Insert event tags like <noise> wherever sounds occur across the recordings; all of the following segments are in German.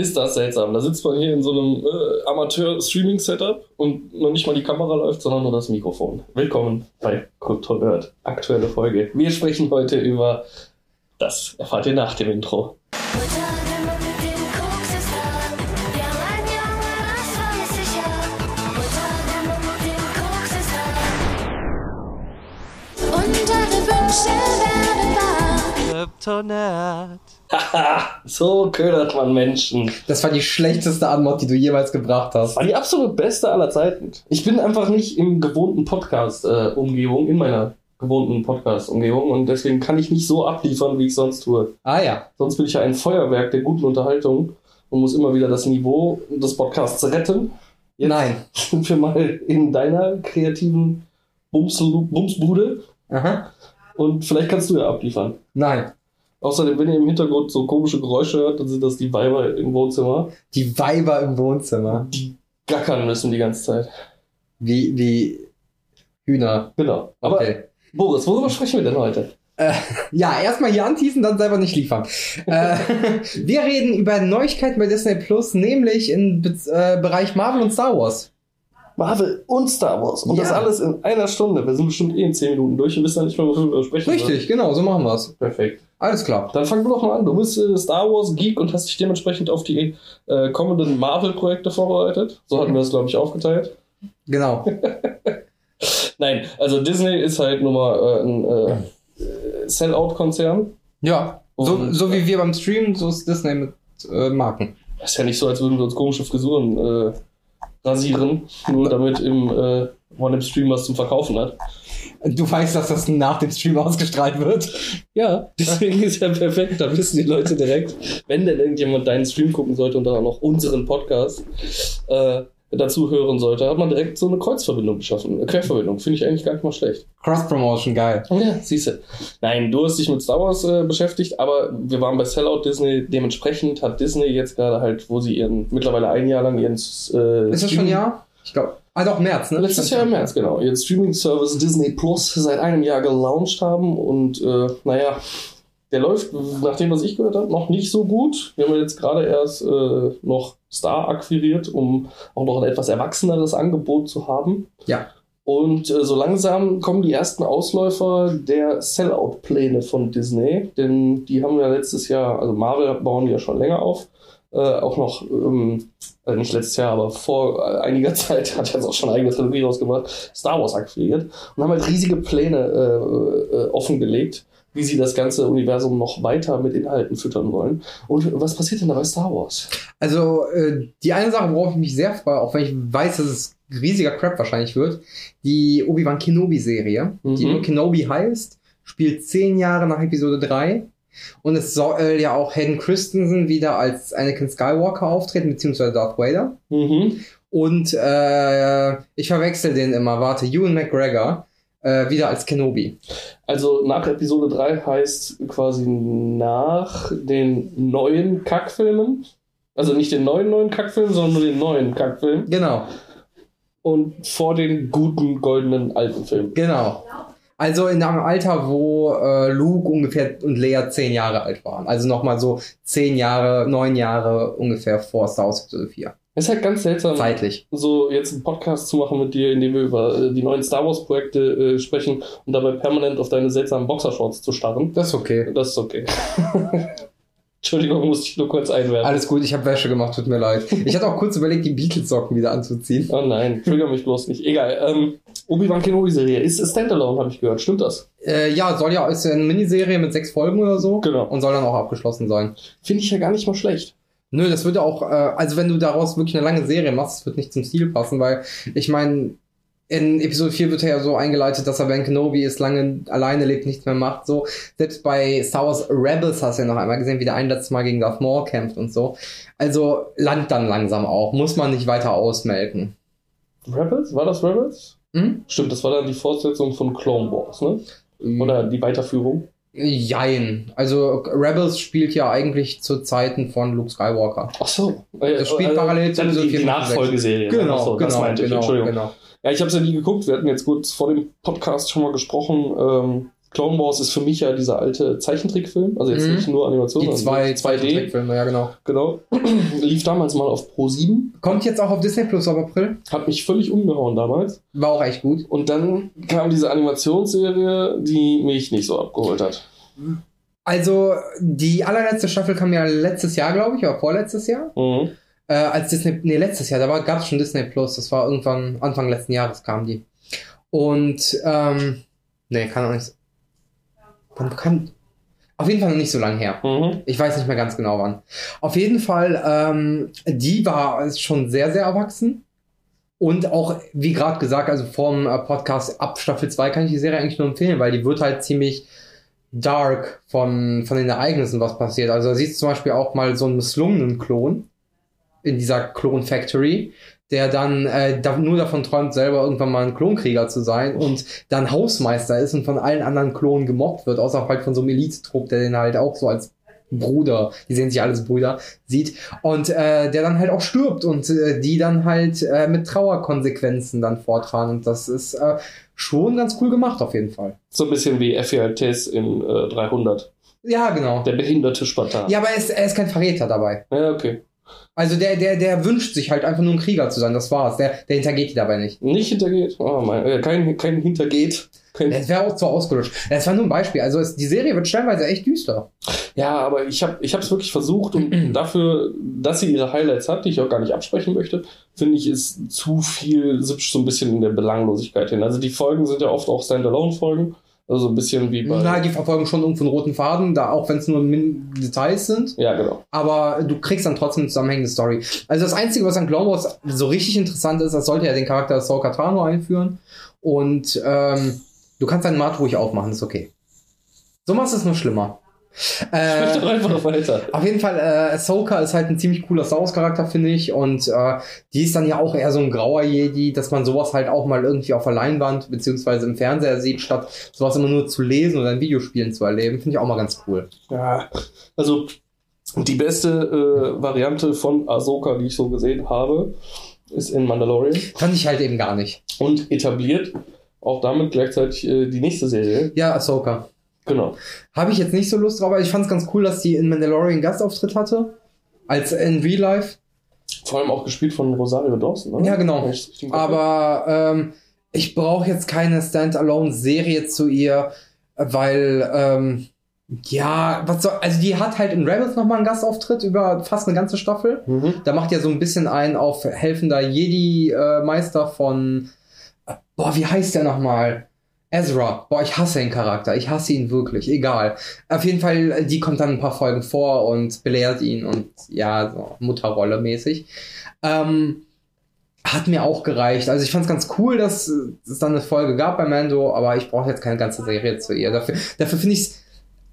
ist das seltsam. Da sitzt man hier in so einem äh, Amateur-Streaming-Setup und noch nicht mal die Kamera läuft, sondern nur das Mikrofon. Willkommen bei Kultur Nerd. Aktuelle Folge. Wir sprechen heute über das erfahrt ihr nach dem Intro. Kryptonat. Haha, <laughs> so ködert man Menschen. Das war die schlechteste Antwort, die du jemals gebracht hast. War die absolut beste aller Zeiten. Ich bin einfach nicht im gewohnten Podcast-Umgebung, in meiner gewohnten Podcast-Umgebung und deswegen kann ich nicht so abliefern, wie ich sonst tue. Ah ja. Sonst bin ich ja ein Feuerwerk der guten Unterhaltung und muss immer wieder das Niveau des Podcasts retten. Jetzt Nein. <laughs> sind wir mal in deiner kreativen Bums Bumsbude Aha. und vielleicht kannst du ja abliefern. Nein. Außerdem, wenn ihr im Hintergrund so komische Geräusche hört, dann sind das die Weiber im Wohnzimmer, Die Weiber im Wohnzimmer. die gackern müssen die ganze Zeit. Wie, wie Hühner. Genau. Aber Okay. Boris, worüber sprechen wir denn heute? Äh, ja, erstmal hier anteasen, dann selber nicht liefern. äh, <laughs> wir reden über Neuigkeiten bei Disney Plus, nämlich im Be äh, Bereich Marvel und Star Wars. Marvel und Star Wars. Und Ja. das alles in einer Stunde. Wir sind bestimmt eh in 10 Minuten durch und wissen ja nicht mehr, worüber wir sprechen. Richtig, genau, so machen wir's. sollen. Perfekt. Alles klar. Dann fang du doch mal an. Du bist äh, Star Wars Geek und hast dich dementsprechend auf die äh, kommenden Marvel-Projekte vorbereitet. So hatten wir es, glaube ich, aufgeteilt. Genau. <laughs> Nein, also Disney ist halt nur mal äh, ein äh, Sell-Out-Konzern. Ja. So, Und- so wie wir beim Streamen, so ist Disney mit äh, Marken. ist ja nicht so, als würden wir uns komische Frisuren äh, rasieren, nur damit im, äh, man im Stream was zum Verkaufen hat. Du weißt, dass das nach dem Stream ausgestrahlt wird. Ja, deswegen ist ja perfekt. Da wissen die Leute direkt, wenn denn irgendjemand deinen Stream gucken sollte und dann auch noch unseren Podcast äh, dazu hören sollte, hat man direkt so eine Kreuzverbindung geschaffen. Eine Querverbindung. Finde ich eigentlich gar nicht mal schlecht. Cross-Promotion, geil. Oh ja, siehst du. Nein, du hast dich mit Star Wars äh, beschäftigt, aber wir waren bei Sellout Disney. Dementsprechend hat Disney jetzt gerade halt, wo sie ihren, mittlerweile ein Jahr lang ihren. Äh, Ist das schon Streaming- ein Jahr? Ich glaube. Ah, doch, März, ne? Letztes Jahr im März, genau. Ihren Streaming-Service Disney Plus seit einem Jahr gelauncht haben und äh, naja, der läuft, nach dem, was ich gehört habe, noch nicht so gut. Wir haben jetzt gerade erst äh, noch Star akquiriert, um auch noch ein etwas erwachseneres Angebot zu haben. Ja. Und äh, so langsam kommen die ersten Ausläufer der Sellout-Pläne von Disney, denn die haben ja letztes Jahr, also Marvel bauen die ja schon länger auf, äh, auch noch, ähm, äh, nicht letztes Jahr, aber vor äh, einiger <laughs> Zeit hat jetzt auch schon eine eigene Trilogie rausgebracht, Star Wars akquiriert und haben halt riesige Pläne äh, äh, offengelegt, wie sie das ganze Universum noch weiter mit Inhalten füttern wollen. Und was passiert denn da bei Star Wars? Also, äh, die eine Sache, worauf ich mich sehr freue, auch wenn ich weiß, dass es riesiger Crap wahrscheinlich wird, die Obi-Wan Kenobi-Serie, die Mhm. nur Kenobi heißt, spielt zehn Jahre nach Episode 3. Und es soll ja auch Hayden Christensen wieder als Anakin Skywalker auftreten, beziehungsweise Darth Vader. Mhm. Und äh, ich verwechsel den immer, warte, Ewan McGregor äh, wieder als Kenobi. Also nach Episode 3 heißt quasi nach den neuen Kackfilmen. Also nicht den neuen neuen Kackfilm, sondern nur den neuen Kackfilm. Genau, Und vor den guten goldenen alten Filmen. genau. Also in einem Alter, wo äh, Luke ungefähr und Leia zehn Jahre alt waren. Also nochmal so zehn Jahre, neun Jahre ungefähr vor Star Wars Episode 4. Es ist halt ganz seltsam, Zeitlich. so jetzt einen Podcast zu machen mit dir, in dem wir über äh, die neuen Star Wars Projekte äh, sprechen und dabei permanent auf deine seltsamen Boxershorts zu starren. Das ist okay. Das ist okay. <laughs> Entschuldigung, musste ich nur kurz einwerfen. Alles gut, ich habe Wäsche gemacht, tut mir leid. Ich hatte auch kurz überlegt, die Beatles-Socken wieder anzuziehen. Oh nein, trigger mich bloß nicht. Egal. Ähm, Obi-Wan Kenobi-Serie ist Standalone, habe ich gehört. Stimmt das? Äh, ja, soll ja, ist ja eine Miniserie mit sechs Folgen oder so. Genau. Und soll dann auch abgeschlossen sein. Finde ich ja gar nicht mal schlecht. Nö, das würde auch, äh, also wenn du daraus wirklich eine lange Serie machst, das wird nicht zum Stil passen, weil ich meine, in Episode 4 wird er ja so eingeleitet, dass er Ben Kenobi ist, lange alleine lebt, nichts mehr macht, so. Selbst bei Star Wars Rebels hast du ja noch einmal gesehen, wie der ein letztes Mal gegen Darth Maul kämpft und so. Also langt dann langsam auch, muss man nicht weiter ausmelken. Rebels? War das Rebels? Hm? Stimmt, das war dann die Fortsetzung von Clone Wars, ne? Oder die Weiterführung. Jein. Also Rebels spielt ja eigentlich zu Zeiten von Luke Skywalker. Ach so. Äh, Das spielt parallel zu die, die 4, 5, Nachfolgeserie. Genau, so, genau, das meinte ich. genau, Entschuldigung. genau. Ja, ich habe es ja nie geguckt. Wir hatten jetzt kurz vor dem Podcast schon mal gesprochen. Ähm, Clone Wars ist für mich ja dieser alte Zeichentrickfilm, also jetzt Mhm. nicht nur Animation, Die zwei 2D. Zeichentrickfilme, ja genau. Genau. <clears throat> Lief damals mal auf Pro 7, Kommt jetzt auch auf Disney Plus ab April. hat mich völlig umgehauen damals. War auch echt gut. Und dann kam diese Animationsserie, die mich nicht so abgeholt hat. Also, die allerletzte Staffel kam ja letztes Jahr, glaube ich, oder vorletztes Jahr. Mhm. Äh, als Disney, nee, letztes Jahr, da gab es schon Disney Plus. Das war irgendwann Anfang letzten Jahres kam die. Und, ähm, nee, kann auch nicht. Wann kam. Auf jeden Fall noch nicht so lange her. Mhm. Ich weiß nicht mehr ganz genau wann. Auf jeden Fall, ähm, die war schon sehr, sehr erwachsen. Und auch, wie gerade gesagt, also vorm äh, Podcast ab Staffel 2 kann ich die Serie eigentlich nur empfehlen, weil die wird halt ziemlich dark von, von den Ereignissen, was passiert. Also da siehst du zum Beispiel auch mal so einen misslungenen Klon in dieser Klon Factory, der dann äh, da, nur davon träumt, selber irgendwann mal ein Klonkrieger zu sein und dann Hausmeister ist und von allen anderen Klonen gemobbt wird, außer halt von so einem Elite-Trupp, der den halt auch so als Bruder, die sehen sich alles Brüder, sieht und äh, der dann halt auch stirbt und äh, die dann halt äh, mit Trauerkonsequenzen dann fortfahren und das ist äh, schon ganz cool gemacht auf jeden Fall. So ein bisschen wie Effialtes in äh, 300. Ja, genau. Der behinderte Spartan. Ja, aber er ist, er ist kein Verräter dabei. ja okay. Also der, der, der wünscht sich halt einfach nur ein Krieger zu sein, das war's. Der, der hintergeht die dabei nicht. Nicht hintergeht. Oh mein, äh, kein, kein Hintergeht. Kein, Das wäre auch zu ausgelutscht. Das war nur ein Beispiel. Also es, die Serie wird stellenweise echt düster. ja, aber ich habe ich es wirklich versucht und <clears throat> dafür, dass sie ihre Highlights hat, die ich auch gar nicht absprechen möchte, finde ich, ist zu viel, so ein bisschen in der Belanglosigkeit hin. Also die Folgen sind ja oft auch Standalone-Folgen. Also so ein bisschen wie bei. Na, die verfolgen schon irgendwo einen roten Faden, da auch wenn es nur Details sind. ja, genau. Aber du kriegst dann trotzdem eine zusammenhängende Story. Also das Einzige, was an Clone Wars so richtig interessant ist, das sollte ja den Charakter Ahsoka Tano einführen. Und ähm, du kannst deinen Mart ruhig aufmachen, ist okay. So machst du es nur schlimmer. Äh, doch einfach weiter. Auf jeden Fall, äh, Ahsoka ist halt ein ziemlich cooler Star Wars Charakter, finde ich. Und äh, die ist dann ja auch eher so ein grauer Jedi, dass man sowas halt auch mal irgendwie auf der Leinwand beziehungsweise im Fernseher sieht, statt sowas immer nur zu lesen oder in Videospielen zu erleben. Finde ich auch mal ganz cool. Ja, also die beste äh, Variante von Ahsoka, die ich so gesehen habe, ist in Mandalorian Fand ich halt eben gar nicht. und etabliert auch damit gleichzeitig äh, die nächste Serie. Ja, Ahsoka. Genau. Habe ich jetzt nicht so Lust drauf, aber ich fand es ganz cool, dass die in Mandalorian Gastauftritt hatte. Als in Real Life. Vor allem auch gespielt von Rosario Dawson. Ne? Ja, genau. Aber ähm, ich brauche jetzt keine Standalone-Serie zu ihr, weil, ähm, ja, was soll, also die hat halt in Rebels nochmal einen Gastauftritt über fast eine ganze Staffel. Mhm. Da macht ja so ein bisschen ein auf helfender Jedi-Meister von, äh, boah, wie heißt der nochmal? Ezra. Boah, ich hasse den Charakter. Ich hasse ihn wirklich. Egal. Auf jeden Fall, äh, die kommt dann ein paar Folgen vor und belehrt ihn und ja, so Mutterrolle mäßig. Ähm, hat mir auch gereicht. Also ich fand es ganz cool, dass äh, es dann eine Folge gab bei Mando, aber ich brauche jetzt keine ganze Serie zu ihr. Dafür, dafür finde ich es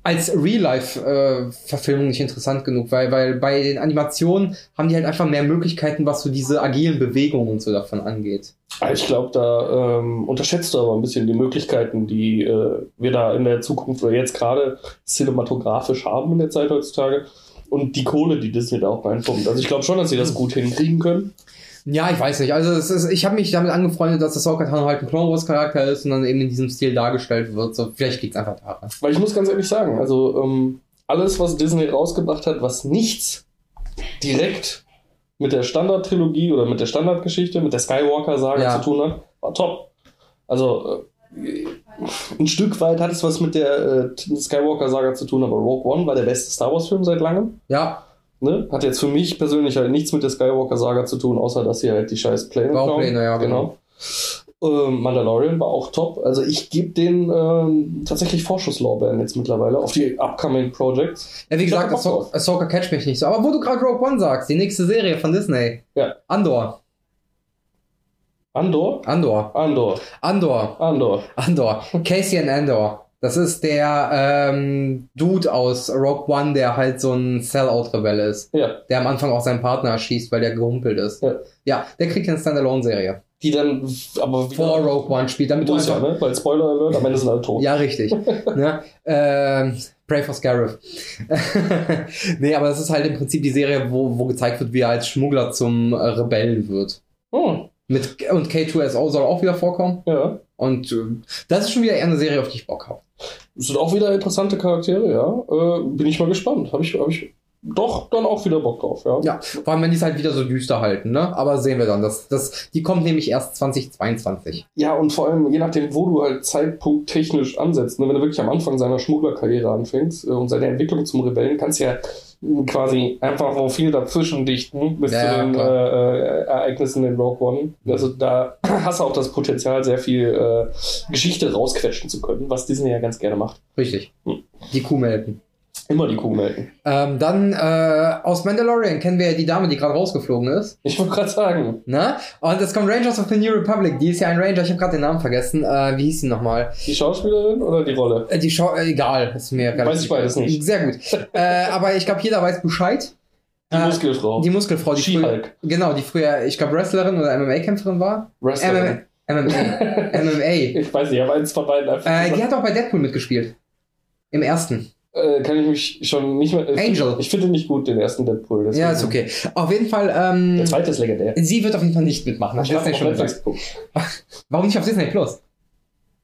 als Real-Life-Verfilmung nicht interessant genug, weil, weil bei den Animationen haben die halt einfach mehr Möglichkeiten, was so diese agilen Bewegungen und so davon angeht. Ah, Ich glaube, da ähm, unterschätzt du aber ein bisschen die Möglichkeiten, die äh, wir da in der Zukunft oder jetzt gerade cinematografisch haben in der Zeit heutzutage. Und die Kohle, die Disney da auch reinpumpt. Also ich glaube schon, dass sie das gut hinkriegen können. Ja, ich weiß nicht. Also ist, ich habe mich damit angefreundet, dass das Ahsoka Tano halt ein Clone Wars Charakter ist und dann eben in diesem Stil dargestellt wird. So, vielleicht liegt es einfach daran. Weil ich muss ganz ehrlich sagen, also ähm, alles, was Disney rausgebracht hat, was nichts direkt mit der Standard-Trilogie oder mit der Standardgeschichte, mit der Skywalker-Saga Ja. zu tun hat, war top. Also äh, ein Stück weit hat es was mit der äh, Skywalker-Saga zu tun, aber Rogue One war der beste Star Wars-Film seit langem. Ja, Ne? Hat jetzt für mich persönlich halt nichts mit der Skywalker-Saga zu tun, außer dass sie halt die scheiß Pläne ja, genau. Ähm, Mandalorian war auch top. Also ich gebe den ähm, tatsächlich Vorschusslorbeeren jetzt mittlerweile auf die upcoming Projects. ja wie Ich gesagt, Ahsoka. Ahsoka catcht mich nicht so. Aber wo du gerade Rogue One sagst, die nächste Serie von Disney. Ja. Andor. Andor? Andor. Andor. Andor. Andor. Andor. Casey and Andor. Das ist der ähm, Dude aus Rogue One, der halt so ein Sellout-Rebell ist. Ja. Der am Anfang auch seinen Partner erschießt, weil der gehumpelt ist. Ja. ja der kriegt eine Standalone-Serie. Die dann aber wieder Vor Rogue One spielt, damit du muss ja, einfach... ne? Weil Spoiler Alert, am Ende sind alle tot. Ja, richtig. <laughs> ne? ähm, Pray for Scarif. <laughs> nee, aber das ist halt im Prinzip die Serie, wo, wo gezeigt wird, wie er als Schmuggler zum äh, Rebellen wird. Hm, Mit, und K2SO soll auch wieder vorkommen. ja. Und äh, das ist schon wieder eher eine Serie, auf die ich Bock habe. Sind auch wieder interessante Charaktere, ja. Äh, bin ich mal gespannt. Habe ich, hab ich doch dann auch wieder Bock drauf, ja. Ja, vor allem wenn die es halt wieder so düster halten, ne? Aber sehen wir dann. Das, das, die kommt nämlich erst 2022. Ja, und vor allem, je nachdem, wo du halt Zeitpunkt technisch ansetzt, ne, wenn du wirklich am Anfang seiner Schmugglerkarriere anfängst äh, und seine Entwicklung zum Rebellen, kannst du ja quasi einfach wo viel dazwischen dichten bis Ja, zu den äh, äh, Ereignissen in Rogue One. Also da <clears throat> hast du auch das Potenzial, sehr viel äh, Geschichte rausquetschen zu können, was Disney ja ganz gerne macht. Richtig. Hm. Die Kuh melken. Immer die Kuh melken. Ähm, dann äh, aus Mandalorian kennen wir ja die Dame, die gerade rausgeflogen ist. Ich wollte gerade sagen, Ne? Und es kommt Rangers of the New Republic. Die ist ja ein Ranger. Ich habe gerade den Namen vergessen. Äh, wie hieß sie nochmal? die Schauspielerin oder die Rolle? Äh, die Schau äh, egal, ist mir Weiß ich beides nicht. Sehr gut. <laughs> äh, aber ich glaube, jeder weiß Bescheid. Die Äh, Muskelfrau. Die Muskelfrau, die früher, genau, die früher, ich glaube, Wrestlerin oder MMA-Kämpferin war. Wrestlerin. MMA. MMA. <laughs> Ich weiß nicht, aber eins von beiden einfach. die hat auch bei Deadpool mitgespielt. Im ersten. Äh, kann ich mich schon nicht mehr. äh, Angel. Ich finde nicht gut den ersten Deadpool. deswegen- Ja, ist okay. Auf jeden Fall, ähm, Der zweite ist legendär. sie wird auf jeden Fall nicht mitmachen. Ich habe schon gesagt. <laughs> Warum nicht auf Disney Plus?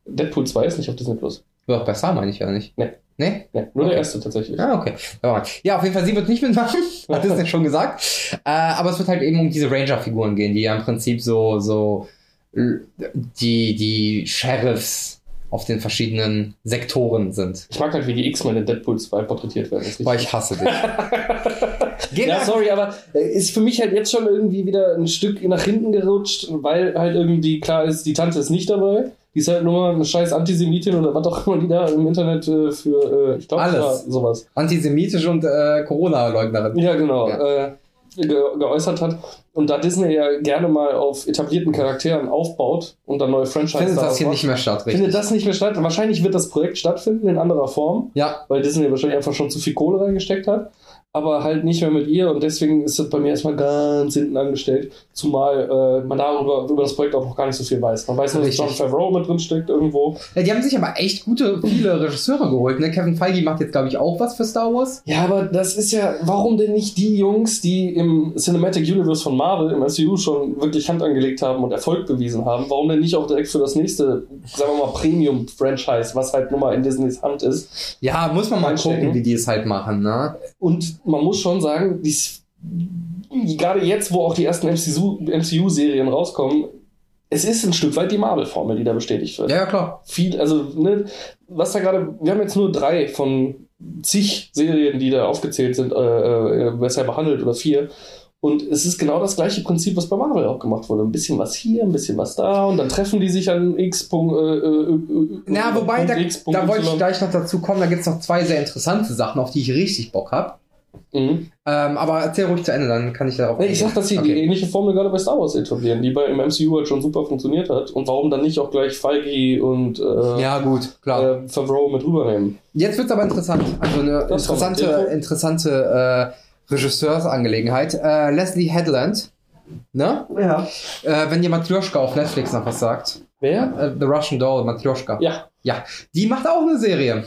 Deadpool 2 ist nicht auf Disney Plus. Doch, bei Star meine ich ja nicht. Nee. Nee? Nee, nur Okay. der erste tatsächlich. Ah, okay. Ja, Ja, auf jeden Fall, sie wird nicht mitmachen, <laughs> hat Disney schon gesagt. Äh, aber es wird halt eben um diese Ranger-Figuren gehen, die ja im Prinzip so, so, die, die Sheriffs auf den verschiedenen Sektoren sind. Ich mag halt, wie die X-Men in Deadpool 2 porträtiert werden. Boah, ich hasse dich. <laughs> Geh ja, sorry, aber äh, ist für mich halt jetzt schon irgendwie wieder ein Stück nach hinten gerutscht, weil halt irgendwie klar ist, die Tante ist nicht dabei. Die ist halt nur mal eine scheiß Antisemitin oder was auch immer die da im Internet äh, für, äh, ich glaube, Alles. sowas. Antisemitisch und äh, Corona-Leugnerin. Ja, genau. Ja. Ge geäußert hat. Und da Disney ja gerne mal auf etablierten Charakteren aufbaut und dann neue Franchises Findet das hier macht, nicht mehr statt, richtig? findet das nicht mehr statt. Wahrscheinlich wird das Projekt stattfinden in anderer Form, ja, weil Disney wahrscheinlich einfach schon zu viel Kohle reingesteckt hat. Aber halt nicht mehr mit ihr und deswegen ist das bei mir erstmal ganz hinten angestellt, zumal äh, man darüber über das Projekt auch noch gar nicht so viel weiß. Man weiß nur, dass. John Favreau mit drin steckt irgendwo. Ja, die haben sich aber echt gute, viele Regisseure geholt. Ne? Kevin Feige macht jetzt, glaube ich, auch was für Star Wars. Ja, aber das ist ja, warum denn nicht die Jungs, die im Cinematic Universe von Marvel, im MCU schon wirklich Hand angelegt haben und Erfolg bewiesen haben, warum denn nicht auch direkt für das nächste, sagen wir mal, Premium-Franchise, was halt nun mal in Disneys Hand ist. Ja, muss man mal Einstecken. gucken, wie die es halt machen. Ne? Und man muss schon sagen, dies, gerade jetzt, wo auch die ersten MCU MCU-Serien rauskommen, es ist ein Stück weit die Marvel-Formel, die da bestätigt wird. Ja, klar. viel, also, ne, was da gerade, wir haben jetzt nur drei von zig Serien, die da aufgezählt sind, äh, äh, bisher behandelt oder vier. Und es ist genau das gleiche Prinzip, was bei Marvel auch gemacht wurde. Ein bisschen was hier, ein bisschen was da und dann treffen die sich an X. Punkt, äh, äh, äh, Ja, wobei, Punkt da, X, Punkt da wollte ich gleich noch dazu kommen, da gibt es noch zwei sehr interessante Sachen, auf die ich richtig Bock habe. Mhm. Ähm, aber erzähl ruhig zu Ende, dann kann ich darauf Nee, ich sag, dass sie die Okay. ähnliche Formel gerade bei Star Wars etablieren, die bei im MCU halt schon super funktioniert hat. Und warum dann nicht auch gleich Feige und äh, Ja, gut, klar. äh, Favreau mit rübernehmen? Jetzt wird's aber interessant. Also eine Das interessante, interessante äh, Regisseursangelegenheit. Äh, Leslie Headland, ne? Ja. Äh, wenn dir Matryoshka auf Netflix noch was sagt. Wer? Äh, The Russian Doll, Matryoshka. Ja. Ja, die macht auch eine Serie.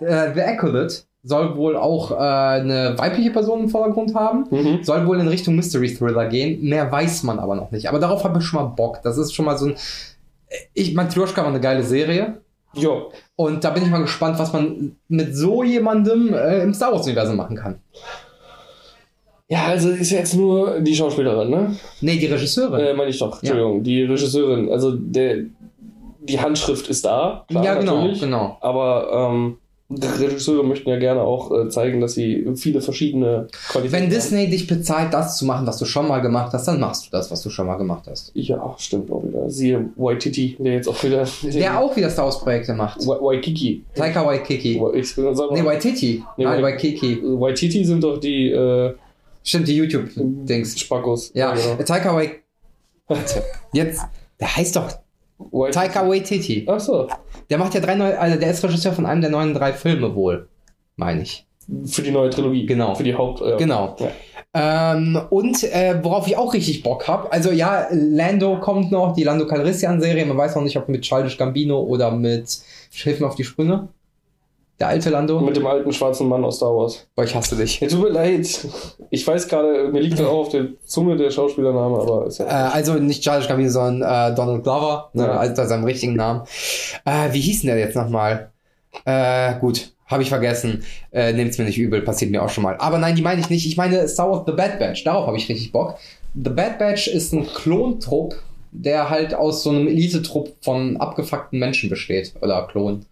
äh, The Acolyte soll wohl auch äh, eine weibliche Person im Vordergrund haben. Mhm. Soll wohl in Richtung Mystery Thriller gehen. Mehr weiß man aber noch nicht. Aber darauf habe ich schon mal Bock. Das ist schon mal so ein. Ich, Matryoshka war eine geile Serie. Jo. Und da bin ich mal gespannt, was man mit so jemandem äh, im Star Wars-Universum machen kann. Ja, also ist ja jetzt nur die Schauspielerin, ne? Nee, die Regisseurin. Äh, meine ich doch, Entschuldigung, die Regisseurin. Also der, die Handschrift ist da, klar, ja, genau, natürlich. genau. Aber ähm, Regisseure möchten ja gerne auch äh, zeigen, dass sie viele verschiedene Qualitäten Wenn Disney dich bezahlt, das zu machen, was du schon mal gemacht hast, dann machst du das, was du schon mal gemacht hast. Ja, stimmt auch wieder. Siehe Waititi, der jetzt auch wieder... <laughs> Der auch wieder Star Wars-Projekte macht. Wa- Waikiki. Taika Waititi. Ich will sagen, Nee, Waititi. Nee, Nein, Wai- Waititi. Sind doch die äh, Stimmt, die YouTube-Dings. Spackos. Ja, genau. Taika Waititi. <laughs> Jetzt, der heißt doch Waititi. Taika Waititi. Ach so, Der macht ja drei neue, also der ist Regisseur von einem der neuen drei Filme wohl. Meine ich. für die neue Trilogie. Genau. Für die Haupt... Ja. Genau. Ja. Ähm, und äh, worauf ich auch richtig Bock habe, also ja, Lando kommt noch, die Lando Calrissian-Serie, man weiß noch nicht, ob mit Childish Gambino oder mit mir auf die Sprünge. Der alte Lando? Mit dem alten schwarzen Mann aus Star Wars. Boah, ich hasse dich. Ja, tut mir leid. Ich weiß gerade, mir liegt auch auf der Zunge der Schauspielername, aber ist ja. Äh, also nicht Charles Gambino, sondern äh, Donald Glover, ne, Ja. also seinem richtigen Namen. Äh, wie hieß denn der jetzt nochmal? Äh, gut, habe ich vergessen. Äh, Nehmt's mir nicht übel, passiert mir auch schon mal. Aber nein, die meine ich nicht. Ich meine Star Wars The Bad Batch. Darauf habe ich richtig Bock. The Bad Batch ist ein Klontrupp, der halt aus so einem Elitetrupp von abgefuckten Menschen besteht. Oder Klon.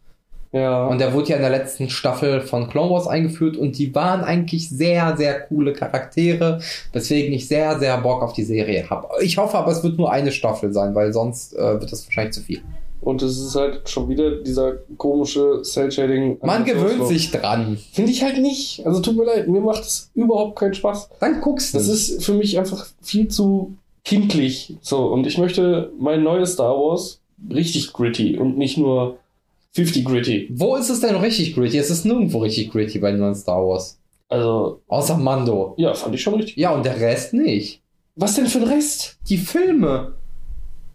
Ja. Und der wurde ja in der letzten Staffel von Clone Wars eingeführt und die waren eigentlich sehr, sehr coole Charaktere, weswegen ich sehr, sehr Bock auf die Serie habe. Ich hoffe aber, es wird nur eine Staffel sein, weil sonst äh, wird das wahrscheinlich zu viel. Und es ist halt schon wieder dieser komische Cell-Shading. Man gewöhnt sich dran. Finde ich halt nicht. Also tut mir leid, mir macht es überhaupt keinen Spaß. Dann guckst du. Das ist für mich einfach viel zu kindlich. So, und ich möchte mein neues Star Wars richtig gritty und nicht nur 50 gritty. Wo ist es denn richtig gritty? Es ist nirgendwo richtig gritty bei den neuen Star Wars. Also, Außer Mando. ja, fand ich schon richtig. Ja, und der Rest nicht. Was denn für ein Rest? Die Filme.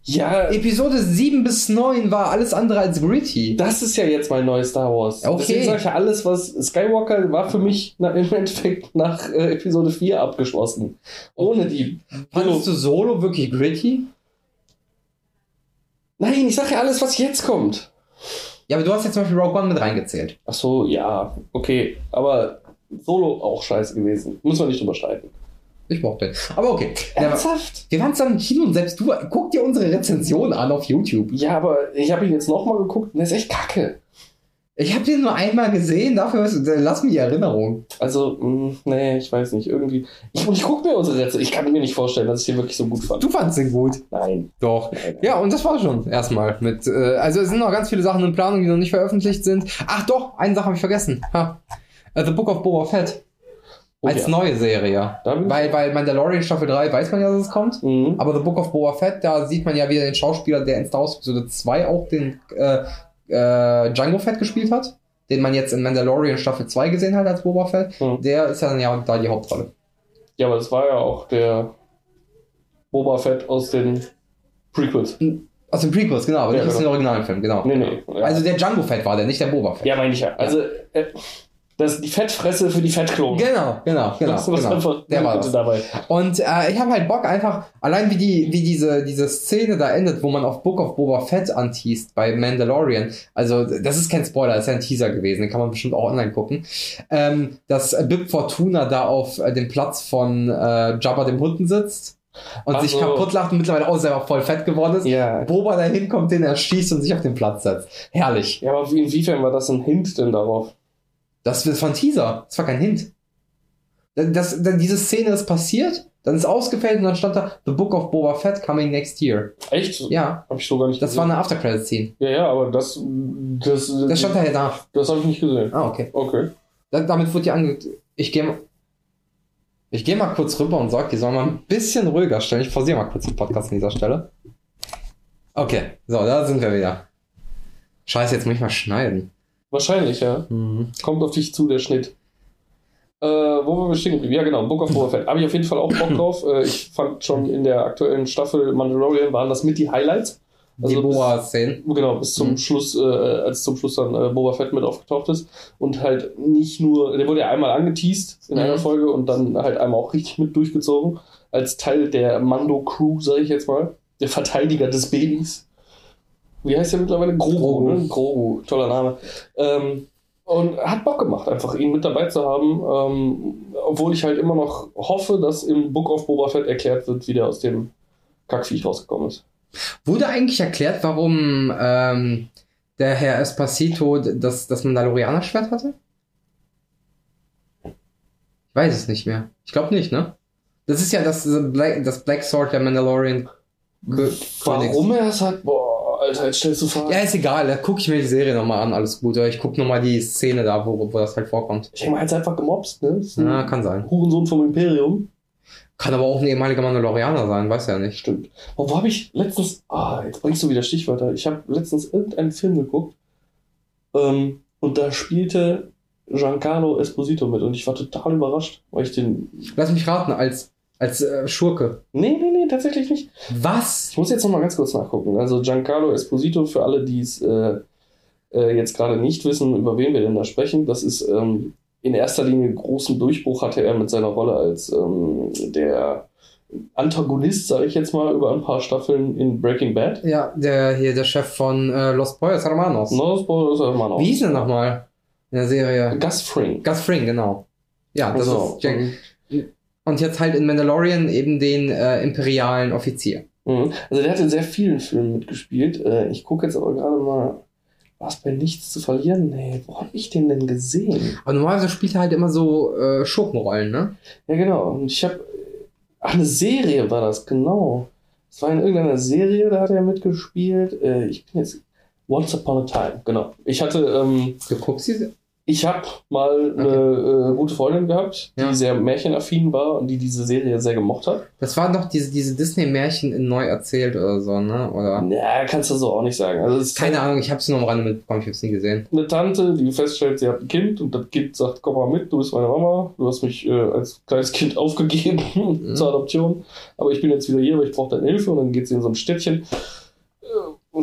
Ja, Episode 7 bis 9 war alles andere als gritty. das ist ja jetzt mein neues Star Wars. Okay. Deswegen sage ich ja, alles, was Skywalker war für mich na, im Endeffekt nach äh, Episode 4 abgeschlossen. Ohne die. Fandest du Solo wirklich gritty? Nein, ich sage ja alles, was jetzt kommt. Ja, aber du hast jetzt zum Beispiel Rogue One mit reingezählt. Ach so, ja, okay. Aber Solo auch scheiße gewesen. Muss man nicht drüber streiten. Ich mochte den. Aber okay. Ernsthaft? wir waren zusammen im Kino und selbst du, guck dir unsere Rezension an auf YouTube. Ja, aber ich habe ihn jetzt nochmal geguckt und der ist echt kacke. Ich habe den nur einmal gesehen, dafür ist, lass mir die Erinnerung. Also, mh, nee, ich weiß nicht. Irgendwie. Ich, und ich gucke mir unsere Rezension. Ich kann mir nicht vorstellen, dass ich den wirklich so gut fand. Du fandst den gut. Nein. Doch. Nein. Ja, und das war schon erstmal mit. Äh, also es sind noch ganz viele Sachen in Planung, die noch nicht veröffentlicht sind. Ach doch, eine Sache habe ich vergessen. Ha. Äh, The Book of Boba Fett. Oh, Als ja. neue Serie. Weil, weil Mandalorian Staffel 3 weiß man ja, dass es kommt. Mhm. Aber The Book of Boba Fett, da sieht man ja wieder den Schauspieler, der in Star Wars Episode 2 auch den äh, äh, Django Fett gespielt hat. Den man jetzt in Mandalorian Staffel 2 gesehen hat als Boba Fett. Mhm. Der ist ja dann ja da die Hauptrolle. Ja, aber das war ja auch der Boba Fett aus den Prequels. Aus den Prequels, genau, aber Ja, nicht aus genau. den originalen Filmen, genau. Nee, nee. Ja. Also der Django Fett war der, nicht der Boba Fett. ja, meine ich ja. Also, äh, das die Fettfresse für die Fettklone. Genau, genau, genau. das was genau. einfach Der war das. dabei. Und äh, ich habe halt Bock einfach, allein wie die, wie diese, diese Szene da endet, wo man auf Book of Boba Fett anteast bei Mandalorian. Also, das ist kein Spoiler, das ist ja ein Teaser gewesen, den kann man bestimmt auch online gucken. Ähm, dass Bib Fortuna da auf äh, dem Platz von äh, Jabba dem Hunden sitzt und Ach sich kaputt lacht und mittlerweile auch selber voll fett geworden ist. Ja. Boba da hinkommt, den er schießt und sich auf den Platz setzt. Herrlich. Ja, aber wie- inwiefern war das ein Hint denn darauf? Das war ein Teaser. Das war kein Hint. Das, das, diese Szene ist passiert, dann ist ausgefällt und dann stand da The Book of Boba Fett coming next year. Echt? Ja, Hab ich so gar nicht das war gesehen. eine After-Credit-Scene. Ja, ja, aber das. Das, Das stand da ja nach. das habe ich nicht gesehen. Ah, okay. Okay. Da, damit wurde die ange... Ich gehe mal... Ich gehe mal kurz rüber und sag, die sollen mal ein bisschen ruhiger stellen. Ich pausiere mal kurz den Podcast an dieser Stelle. Okay, so, da sind wir wieder. Scheiße, jetzt muss ich mal schneiden. Wahrscheinlich, ja. Kommt auf dich zu, der Schnitt. Äh, wo waren wir stehen geblieben? Ja, genau, Book of Boba Fett. Habe ich auf jeden Fall auch Bock drauf. Äh, ich fand schon in der aktuellen Staffel Mandalorian waren das mit die Highlights. Die Also bis- Boa-Szenen. Genau, bis zum Mhm. Schluss, äh, als zum Schluss dann äh, Boba Fett mit aufgetaucht ist. Und halt nicht nur, der wurde ja einmal angeteased in Mhm. einer Folge und dann halt einmal auch richtig mit durchgezogen. Als Teil der Mando-Crew, sage ich jetzt mal. Der Verteidiger des Babys. Wie heißt der mittlerweile? Grogu, Grogu. ne? Grogu, toller Name. Ähm, und hat Bock gemacht, einfach ihn mit dabei zu haben. Ähm, obwohl ich halt immer noch hoffe, dass im Book of Boba Fett erklärt wird, wie der aus dem Kackviech rausgekommen ist. Wurde eigentlich erklärt, warum ähm, der Herr Espacito das, das Mandalorianer-Schwert hatte? Ich weiß es nicht mehr. Ich glaube nicht, ne? Das ist ja das, Black, das Black Sword der Mandalorian. Warum er es hat? Boah, Alter, jetzt stellst du Fragen. Ja, ist egal, da gucke ich mir die Serie nochmal an, alles gut. Oder ich gucke nochmal die Szene da, wo, wo das halt vorkommt. Ich denke mal, hat einfach gemobst, ne? Ein Ja, kann sein. Hurensohn vom Imperium. Kann aber auch ein ehemaliger Mandalorianer sein, weiß ja nicht. Stimmt. Oh, wo habe ich letztens. Ah, jetzt bringst du wieder Stichwörter. Ich habe letztens irgendeinen Film geguckt. Ähm, und da spielte Giancarlo Esposito mit. Und ich war total überrascht, weil ich den. Lass mich raten, als, als äh, Schurke. Nee, nee, nee, tatsächlich nicht. Was? Ich muss jetzt noch mal ganz kurz nachgucken. Also Giancarlo Esposito, für alle, die es äh, äh, jetzt gerade nicht wissen, über wen wir denn da sprechen, das ist ähm, in erster Linie großen Durchbruch hatte er mit seiner Rolle als ähm, der Antagonist, sage ich jetzt mal, über ein paar Staffeln in Breaking Bad. Ja, der hier, der Chef von äh, Los Pollos Hermanos. No spoilers, Hermanos. Wie hieß der nochmal in der Serie? Gus Fring. Gus Fring, genau. Ja, das So, ist Jack. Und jetzt halt in Mandalorian eben den äh, imperialen Offizier. Mhm. Also der hat in sehr vielen Filmen mitgespielt. Äh, ich gucke jetzt aber gerade mal, was bei nichts zu verlieren? Nee, wo habe ich den denn gesehen? Aber normalerweise spielt er halt immer so äh, Schurkenrollen, ne? Ja, genau. Und ich habe. Ach, eine Serie war das, genau. Es war in irgendeiner Serie, da hat er mitgespielt. Äh, ich bin jetzt. Once Upon a Time, genau. Ich hatte. Ähm, Du guckst sie. Ich habe mal eine äh, gute Freundin gehabt, die Ja. sehr märchenaffin war und die diese Serie sehr gemocht hat. Das waren doch diese, diese Disney-Märchen in neu erzählt oder so, ne? Oder. Ja, kannst du so auch nicht sagen. Also es ist Keine Ahnung, ich hab's nur am Rande mitbekommen, ich hab's nie gesehen. eine Tante, die feststellt, sie hat ein Kind und das Kind sagt, komm mal mit, du bist meine Mama, du hast mich äh, als kleines Kind <laughs> aufgegeben <laughs> zur Adoption, aber ich bin jetzt wieder hier, aber ich brauche deine Hilfe und dann geht sie in so ein Städtchen.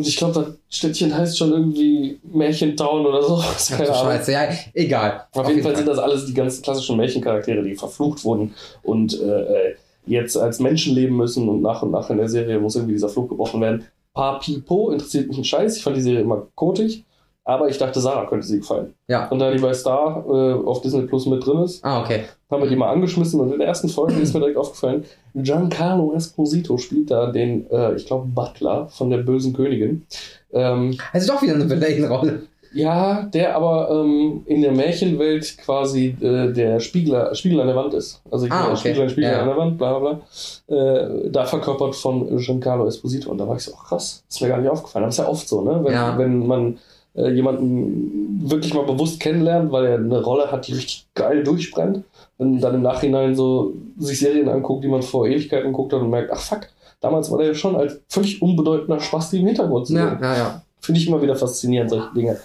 Äh, Und ich glaube, das Städtchen heißt schon irgendwie Märchentown oder so. <laughs> Ach keine du Ahnung. Scheiße, ja, egal. Auf, jeden Fall sind das alles die ganzen klassischen Märchencharaktere, die verflucht wurden und äh, jetzt als Menschen leben müssen und nach und nach in der Serie muss irgendwie dieser Fluch gebrochen werden. Papipo interessiert mich ein Scheiß. Ich fand die Serie immer kotig, aber ich dachte, Sarah könnte sie gefallen. Ja. Und da die bei Star äh, auf Disney Plus mit drin ist, Ah, okay. haben wir die mal angeschmissen und in der ersten Folge ist mir direkt aufgefallen, Giancarlo Esposito spielt da den, äh, ich glaube, Butler von der bösen Königin. Ähm, Also doch wieder eine Villain-Rolle. ja, der aber ähm, in der Märchenwelt quasi äh, der Spiegel, Spiegel an der Wand ist. Also ich Ah, okay. Spiegel, Spiegel Ja. an der Wand, bla bla bla. Äh, da verkörpert von Giancarlo Esposito. Und da war ich so, ach krass, ist mir gar nicht aufgefallen. Das ist ja oft so, ne? Wenn, Ja. wenn man äh, jemanden wirklich mal bewusst kennenlernt, weil er eine Rolle hat, die richtig geil durchbrennt, und dann im Nachhinein so sich Serien anguckt, die man vor Ewigkeiten guckt hat und merkt, ach fuck, damals war der ja schon als völlig unbedeutender Spasti im Hintergrund zu Ja, sehen. ja, ja. Finde ich immer wieder faszinierend, solche Dinge.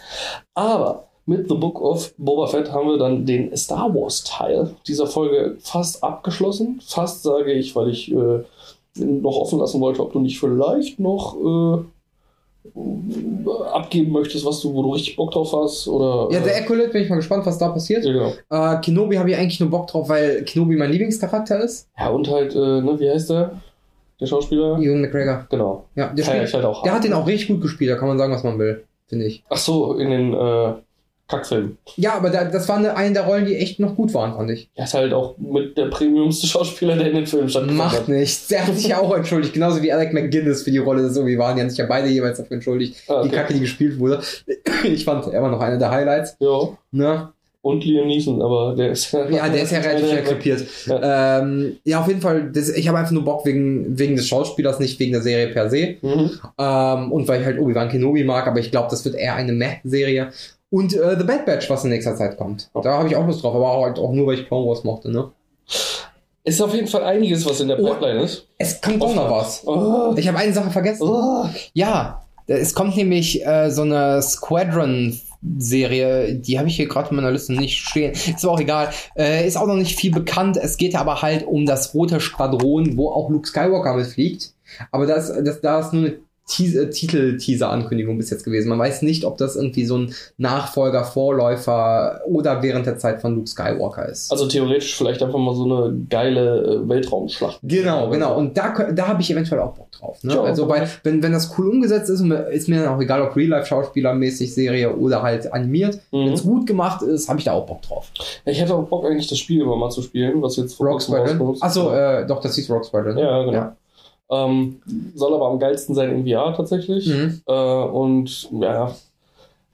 Aber mit The Book of Boba Fett haben wir dann den Star Wars-Teil dieser Folge fast abgeschlossen. Fast sage ich, weil ich äh, noch offen lassen wollte, ob du nicht vielleicht noch äh, abgeben möchtest, was du, wo du richtig Bock drauf hast. Oder, Ja, der äh, Ecolate bin ich mal gespannt, was da passiert. ja, genau. Äh, Kenobi habe ich eigentlich nur Bock drauf, weil Kenobi mein Lieblingscharakter ist. ja, und halt, äh, ne, wie heißt der? Der Schauspieler? Ewan McGregor. Genau. Ja, der, ich halt auch. der hat den auch richtig gut gespielt, da kann man sagen, was man will, finde ich. Ach so, in den äh, Kackfilmen. Ja, aber da, das war eine, eine der Rollen, die echt noch gut waren, fand ich. Er ist halt auch mit der premiumste Schauspieler, der in den Filmen stattgefunden Macht nichts. Der hat sich ja auch entschuldigt, genauso wie Alec McGuinness für die Rolle so wie waren. Die haben sich ja beide jeweils dafür entschuldigt, Ah, die okay. Kacke, die gespielt wurde. Ich fand, er war noch einer der Highlights. Ja. Ne? Und Liam Neeson, aber der ist ja. Ja, der ist ja <laughs> relativ schnell krepiert. Ähm, ja, auf jeden Fall, das, ich habe einfach nur Bock wegen, wegen des Schauspielers, nicht wegen der Serie per se. Mhm. Ähm, und weil ich halt Obi-Wan Kenobi mag, aber ich glaube, das wird eher eine Meh-Serie. Und äh, The Bad Batch, was in nächster Zeit kommt. Da habe ich auch Lust drauf, aber auch, halt auch nur, weil ich Clone Wars mochte, ne? Ist auf jeden Fall einiges, was in der Oh. Pipeline ist. Es kommt auch noch was. Oh. Ich habe eine Sache vergessen. Oh. Ja, es kommt nämlich äh, so eine Squadron-Serie, die habe ich hier gerade in meiner Liste nicht stehen. Ist aber auch egal. Äh, ist auch noch nicht viel bekannt. Es geht aber halt um das rote Schwadron, wo auch Luke Skywalker mitfliegt. Aber das, das, da ist nur eine Titel-Teaser-Ankündigung bis jetzt gewesen. Man weiß nicht, ob das irgendwie so ein Nachfolger, Vorläufer oder während der Zeit von Luke Skywalker ist. Also theoretisch vielleicht einfach mal so eine geile äh, Weltraumschlacht. Genau, genau. Und da, da habe ich eventuell auch Bock drauf. Ne? Ja, also, weil, wenn, wenn das cool umgesetzt ist, ist mir dann auch egal, ob Real-Life-Schauspielermäßig Serie oder halt animiert. Wenn Mhm. es gut gemacht ist, habe ich da auch Bock drauf. Ich hätte auch Bock eigentlich das Spiel immer mal zu spielen, was jetzt vor Rock Squadron. Achso, äh, doch, das hieß Rock Squadron. Ja, genau. Ja. Ähm, soll aber am geilsten sein in VR tatsächlich. Mhm. Äh, und ja,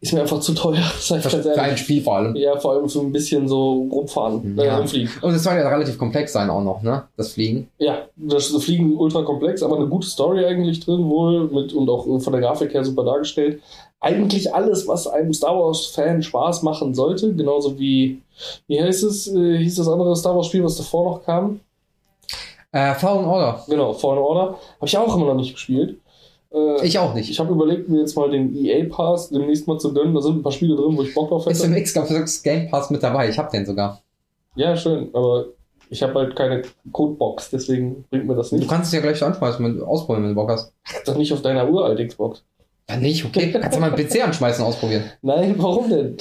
ist mir einfach zu teuer. <laughs> Sag ich ganz Für ein. Spiel vor allem. Ja, vor allem für ein bisschen so rumfahren, äh, Ja. rumfliegen. Und es soll ja relativ komplex sein auch noch, ne? Das Fliegen. Ja, das Fliegen ultra komplex, aber eine gute Story eigentlich drin wohl mit und auch von der Grafik her super dargestellt. Eigentlich alles, was einem Star Wars-Fan Spaß machen sollte, genauso wie, wie heißt es, äh, hieß das andere Star Wars-Spiel, was davor noch kam? Äh, Fallen Order. Genau, Fallen Order. Habe ich auch immer noch nicht gespielt. Äh, Ich auch nicht. ich habe überlegt, mir jetzt mal den EA-Pass demnächst mal zu gönnen. Da sind ein paar Spiele drin, wo ich Bock drauf Ist hätte. im Xbox Game Pass mit dabei. Ich habe den sogar. Ja, schön, aber ich habe halt keine Codebox, deswegen bringt mir das Du nicht. kannst es ja gleich anschmeißen, wenn du ausprobieren, wenn du Bock hast. Doch nicht auf deiner uralt Xbox. Ja, nicht, okay. Kannst du mal einen PC anschmeißen und ausprobieren. <laughs> Nein, warum denn?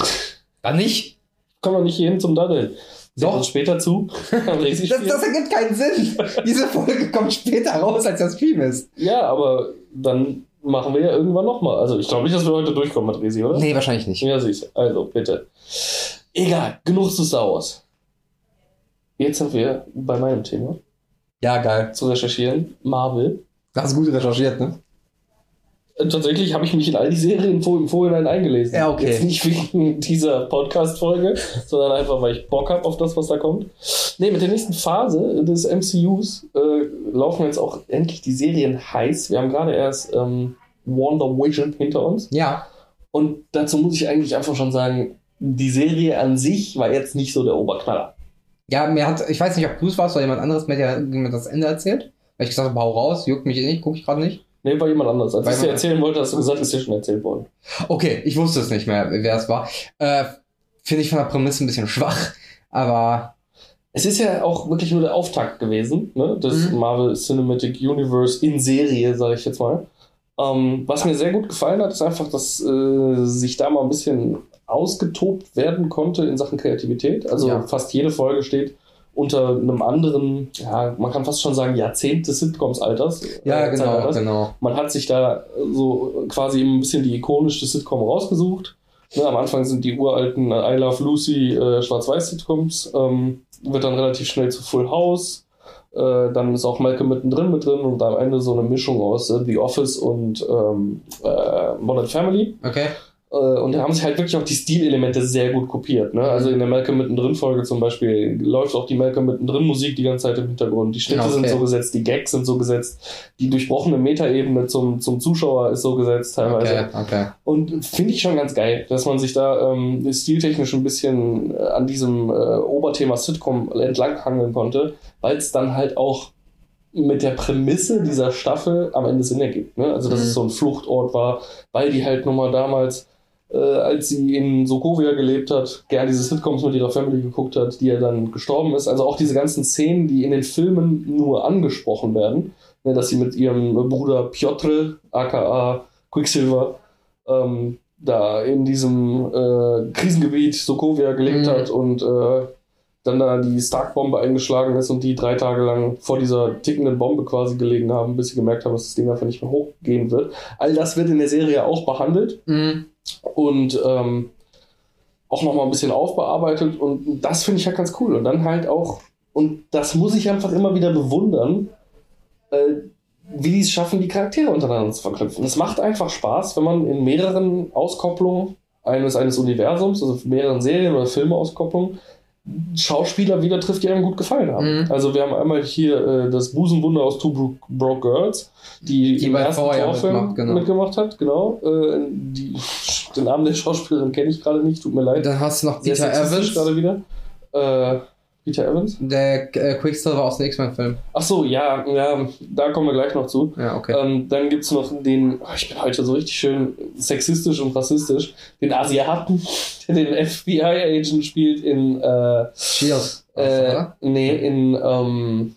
Dann nicht. Komm doch nicht hier hin zum Daddeln. Doch. Doch. später zu. <laughs> Das, das ergibt keinen Sinn. Diese Folge kommt später raus, als der Stream ist. ja, aber dann machen wir ja irgendwann nochmal. Also ich glaube nicht, dass wir heute durchkommen mit Resi, oder? Nee, wahrscheinlich nicht. Ja, siehst du. Also, bitte. Egal, genug zu Star Wars. Jetzt sind wir bei meinem Thema Ja, geil. zu recherchieren. Marvel. Das ist gut recherchiert, ne? Tatsächlich habe ich mich in all die Serien vor, im Vorhinein eingelesen. Ja, okay. Jetzt nicht wegen dieser Podcast-Folge, sondern einfach, weil ich Bock habe auf das, was da kommt. Nee, mit der nächsten Phase des MCUs äh, laufen jetzt auch endlich die Serien heiß. Wir haben gerade erst ähm, Wonder Vision hinter uns. Ja. Und dazu muss ich eigentlich einfach schon sagen, die Serie an sich war jetzt nicht so der Oberknaller. Ja, mir hat, ich weiß nicht, ob du es warst oder jemand anderes mir, der, mir das Ende erzählt. Weil ich gesagt habe, hau raus, juckt mich eh nicht, guck ich gerade nicht. Nee, war jemand anderes. Als ich es dir erzählen wollte, hast du gesagt, ist dir schon erzählt worden. Okay, ich wusste es nicht mehr, wer es war. Äh, Finde ich von der Prämisse ein bisschen schwach, aber Es ist ja auch wirklich nur der Auftakt gewesen, ne, des Mhm. Marvel Cinematic Universe in Serie, sage ich jetzt mal. Ähm, was mir sehr gut gefallen hat, ist einfach, dass äh, sich da mal ein bisschen ausgetobt werden konnte in Sachen Kreativität. Also Ja. fast jede Folge steht unter einem anderen, ja, man kann fast schon sagen, Jahrzehnt des Sitcoms-Alters. ja, äh, genau, genau. Man hat sich da so quasi ein bisschen die ikonischste Sitcom rausgesucht. Ne, am Anfang sind die uralten I Love Lucy äh, Schwarz-Weiß-Sitcoms. Ähm, wird dann relativ schnell zu Full House. Äh, dann ist auch Malcolm mittendrin mit drin und am Ende so eine Mischung aus äh, The Office und ähm, äh, Modern Family. Okay. Äh, und da haben sich halt wirklich auch die Stilelemente sehr gut kopiert. Ne? Also in der Malcolm mittendrin Folge zum Beispiel läuft auch die Malcolm mittendrin Musik die ganze Zeit im Hintergrund. Die Schnitte Okay. sind so gesetzt, die Gags sind so gesetzt, die durchbrochene Metaebene zum, zum Zuschauer ist so gesetzt teilweise. Okay, okay. Und finde ich schon ganz geil, dass man sich da ähm, stiltechnisch ein bisschen äh, an diesem äh, Oberthema Sitcom entlanghangeln konnte, weil es dann halt auch mit der Prämisse dieser Staffel am Ende Sinn ergibt. Ne? Also, dass Mhm. es so ein Fluchtort war, weil die halt nochmal damals, äh, als sie in Sokovia gelebt hat, gern diese Sitcoms mit ihrer Family geguckt hat, die ja dann gestorben ist. Also auch diese ganzen Szenen, die in den Filmen nur angesprochen werden, ne? dass sie mit ihrem Bruder Piotr, aka Quicksilver, ähm, da in diesem äh, Krisengebiet Sokovia gelebt Mhm. hat und äh, dann da die Stark-Bombe eingeschlagen ist und die drei Tage lang vor dieser tickenden Bombe quasi gelegen haben, bis sie gemerkt haben, dass das Ding einfach nicht mehr hochgehen wird. All das wird in der Serie auch behandelt Mhm. Und ähm, auch nochmal ein bisschen aufbearbeitet und das finde ich halt ganz cool. Und dann halt auch, und das muss ich einfach immer wieder bewundern, äh, wie die es schaffen, die Charaktere untereinander zu verknüpfen. Es macht einfach Spaß, wenn man in mehreren Auskopplungen eines, eines Universums, also mehreren Serien oder Filmeauskopplungen, Schauspieler wieder trifft, die einem gut gefallen haben. Mhm. Also wir haben einmal hier äh, das Busenwunder aus Two Bro Broke Girls, die, Die im ersten Torfilm mitmacht, genau. mitgemacht hat, genau. Äh, die, den Namen der Schauspielerin kenne ich gerade nicht, tut mir leid. Dann hast du noch Peter Evans, gerade wieder. Äh, Peter Evans? der äh, Quicksilver aus dem X-Men-Film. Ach so, ja, ja, da kommen wir gleich noch zu. Ja, okay. Ähm, dann gibt es noch den, oh, ich bin heute so richtig schön sexistisch und rassistisch, den Asiaten, <laughs> der den FBI-Agent spielt in, äh, Shield. äh, nee, in ähm,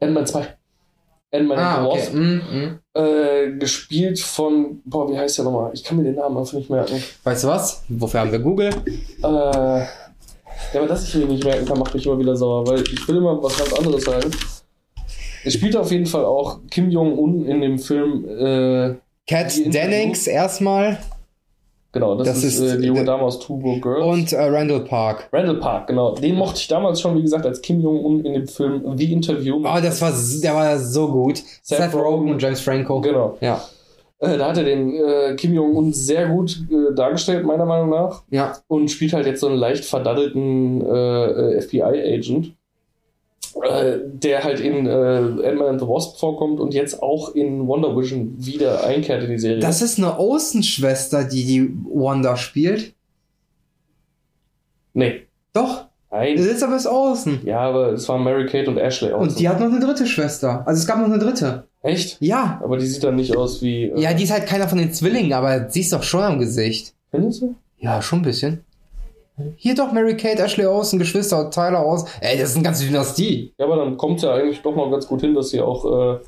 Ant-Man 2. Ant-Man Ah, okay. Mhm, mhm. Äh, gespielt von, boah, wie heißt der nochmal? Ich kann mir den Namen einfach nicht merken. Weißt du was? Wofür haben wir Google? Äh, ja, aber dass ich mir nicht merken kann, macht mich immer wieder sauer, weil ich will immer was ganz anderes sagen. Er spielt auf jeden Fall auch Kim Jong-un in dem Film, äh, Cat Dennings erstmal genau, das, Das ist, ist, äh, die junge Dame aus Two Broke Girls. und äh, Randall Park. Randall Park, genau. Den mochte ich damals schon, wie gesagt, als Kim Jong-un in dem Film The Interview. Oh, das war, der war so gut. Seth, Rogen und James Franco. Genau. Ja, da hat er den äh, Kim Jong-un sehr gut äh, dargestellt, meiner Meinung nach. ja. und spielt halt jetzt so einen leicht verdaddelten äh, äh, FBI-Agent, äh, der halt in äh, Ant-Man and the Wasp vorkommt und jetzt auch in Wonder Vision wieder einkehrt in die Serie. Das ist eine Außenschwester, die die Wanda spielt. nee, Doch, nein. Elizabeth Olsen. Ja, aber es waren Mary Kate und Ashley auch. Und die hat noch eine dritte Schwester. Also es gab noch eine dritte. Echt? Ja. Aber die sieht dann nicht aus wie. Äh, Ja, die ist halt keiner von den Zwillingen, aber sie ist doch schon am Gesicht. Findest du? Ja, schon ein bisschen. Hier doch Mary Kate, Ashley Olsen, Geschwister, Tyler aus. Ey, das ist eine ganze Dynastie. Ja, aber dann kommt ja eigentlich doch mal ganz gut hin, dass sie auch äh,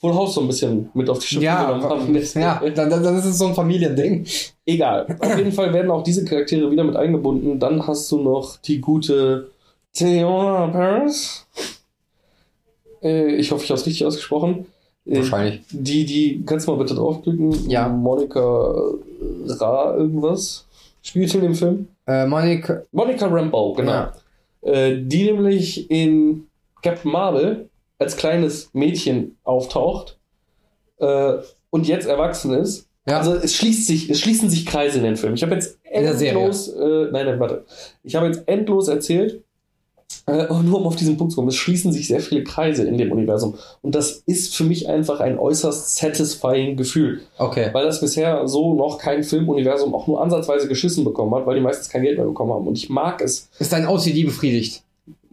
Full House so ein bisschen mit auf die Schippe Ja, genommen haben. <laughs> ja dann, dann dann ist es so ein Familiending. Egal. <laughs> Auf jeden Fall werden auch diese Charaktere wieder mit eingebunden. Dann hast du noch die gute Theona Paris. Äh, ich hoffe, ich habe es richtig ausgesprochen. Äh, Wahrscheinlich. Die, die, kannst du mal bitte draufklicken? Ja. Monika Ra irgendwas spielt in dem Film. Äh, Monika. Monica Rambeau, genau. Ja. Äh, die nämlich in Captain Marvel als kleines Mädchen auftaucht äh, und jetzt erwachsen ist. Ja. Also es schließt sich, es schließen sich Kreise in den Film. Ich habe jetzt endlos, äh, nein, nein, warte. Ich habe jetzt endlos erzählt, äh, nur um auf diesen Punkt zu kommen, es schließen sich sehr viele Kreise in dem Universum. Und das ist für mich einfach ein äußerst satisfying Gefühl, Okay. weil das bisher so noch kein Filmuniversum auch nur ansatzweise geschissen bekommen hat, weil die meistens kein Geld mehr bekommen haben. Und ich mag es Ist dein OCD befriedigt?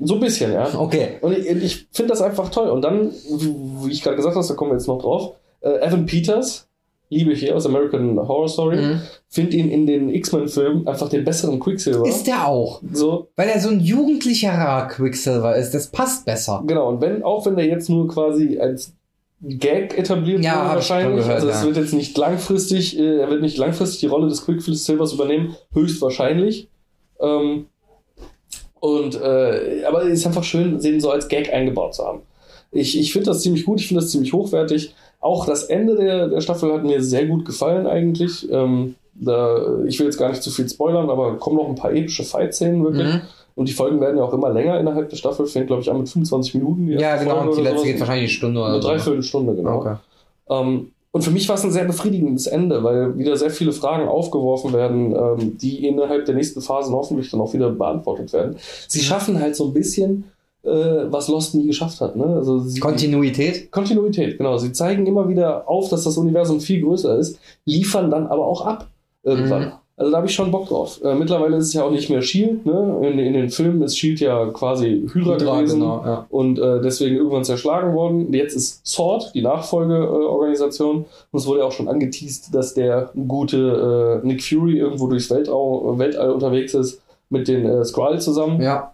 so ein bisschen, ja. Okay. Und ich, ich finde das einfach toll. Und dann, wie wie ich gerade gesagt habe, da kommen wir jetzt noch drauf, äh, Evan Peters, liebe ich hier aus American Horror Story, Mhm. finde ihn in den X-Men-Filmen einfach den besseren Quicksilver. Ist der auch. so, Weil er so ein jugendlicherer Quicksilver ist. Das passt besser. genau. Und wenn, auch wenn der jetzt nur quasi als Gag etabliert Ja, wurde, wahrscheinlich, gehört, also es ja. wird jetzt nicht langfristig, äh, er wird nicht langfristig die Rolle des Quicksilvers übernehmen, höchstwahrscheinlich. Ähm, und, äh, aber es ist einfach schön, den so als Gag eingebaut zu haben. Ich, ich finde das ziemlich gut, ich finde das ziemlich hochwertig. Auch das Ende der, der Staffel hat mir sehr gut gefallen eigentlich. Ähm, da, ich will jetzt gar nicht zu viel spoilern, aber kommen noch ein paar epische Fight-Szenen wirklich. Mhm. Und die Folgen werden ja auch immer länger innerhalb der Staffel. Fängt, glaube ich, an mit 25 Minuten. Ja, genau. Und die letzte sowas. geht wahrscheinlich eine Stunde oder Eine so. Dreiviertelstunde, genau. Okay. Ähm, und für mich war es ein sehr befriedigendes Ende, weil wieder sehr viele Fragen aufgeworfen werden, ähm, die innerhalb der nächsten Phasen hoffentlich dann auch wieder beantwortet werden. Sie schaffen halt so ein bisschen, was Lost nie geschafft hat. Ne? Also sie, Kontinuität? Kontinuität, genau. Sie zeigen immer wieder auf, dass das Universum viel größer ist, liefern dann aber auch ab irgendwann. Mhm. Also da habe ich schon Bock drauf. Äh, mittlerweile ist es ja auch nicht mehr Shield. Ne? In, in den Filmen ist Shield ja quasi Hydra, gewesen genau. Ja. und äh, deswegen irgendwann zerschlagen worden. Jetzt ist Sword die Nachfolgeorganisation äh, und es wurde ja auch schon angeteased, dass der gute äh, Nick Fury irgendwo durchs Weltall, Weltall unterwegs ist mit den äh, Skrull zusammen. ja.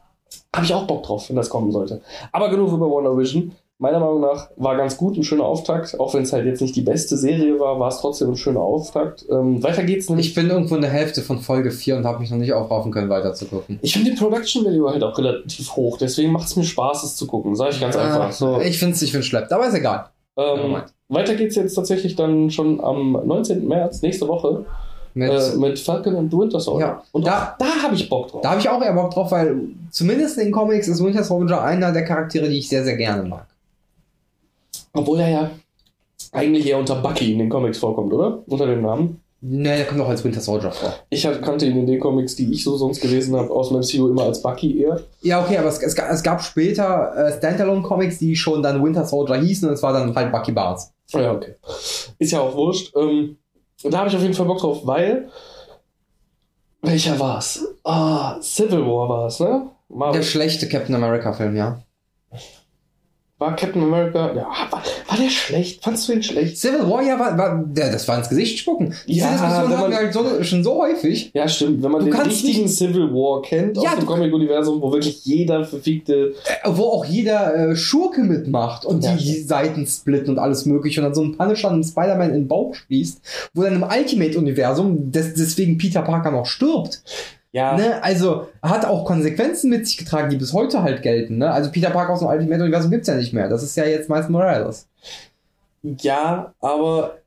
Habe ich auch Bock drauf, wenn das kommen sollte. Aber genug über Wonder Vision. Meiner Meinung nach war ganz gut, ein schöner Auftakt. Auch wenn es halt jetzt nicht die beste Serie war, war es trotzdem ein schöner Auftakt. Ähm, weiter geht's nämlich. Ich bin irgendwo in der Hälfte von Folge 4 und habe mich noch nicht aufraufen können, weiter zu gucken. Ich finde den Production Value halt auch relativ hoch, deswegen macht es mir Spaß, es zu gucken. Sag ich ganz einfach. So, Ich finde es ich find's schleppt, aber ist egal. ähm, weiter geht's jetzt tatsächlich dann schon am 19. März, nächste Woche, Mit, äh, mit Falcon and the Winter Soldier. Ja. Und Da- da, da habe ich Bock drauf. da habe ich auch eher Bock drauf, weil zumindest in den Comics ist Winter Soldier einer der Charaktere, die ich sehr, sehr gerne mag. Obwohl er ja eigentlich eher unter Bucky in den Comics vorkommt, oder? Unter dem Namen. Ne, der kommt auch als Winter Soldier vor. Ich hab- kannte ihn in den Comics, die ich so sonst gelesen habe, aus dem MCU immer als Bucky eher. Ja, okay, aber es, es, es gab später äh, Standalone-Comics, die schon dann Winter Soldier hießen und es war dann halt Bucky Barnes. Ja, okay. Ist ja auch wurscht. Ähm, und da habe ich auf jeden Fall Bock drauf, weil. Welcher war's? Ah, Civil War war's, ne? Marvel. Der schlechte Captain America-Film, ja. War Captain America. Ja, war, war der schlecht? Fandst du ihn schlecht? Civil War, ja, war, war der, das war ins Gesicht spucken. Diese Ja, Diskussion wenn hatten wir man- halt so, schon so häufig. Ja, stimmt. Wenn man Du den richtigen Civil War kennt Ja, aus dem Comic-Universum, wo wirklich jeder verfickte. Äh, wo auch jeder äh, Schurke mitmacht und Ja. die Seiten splitten und alles mögliche und dann so ein Punisher einen Spider-Man in den Bauch schließt, wo dann im Ultimate-Universum des, deswegen Peter Parker noch stirbt. Ja, Ne? Also hat auch Konsequenzen mit sich getragen, die bis heute halt gelten. Ne? Also Peter Parker aus dem Ultimate-Universum gibt's ja nicht mehr. Das ist ja jetzt Miles Morales. ja, aber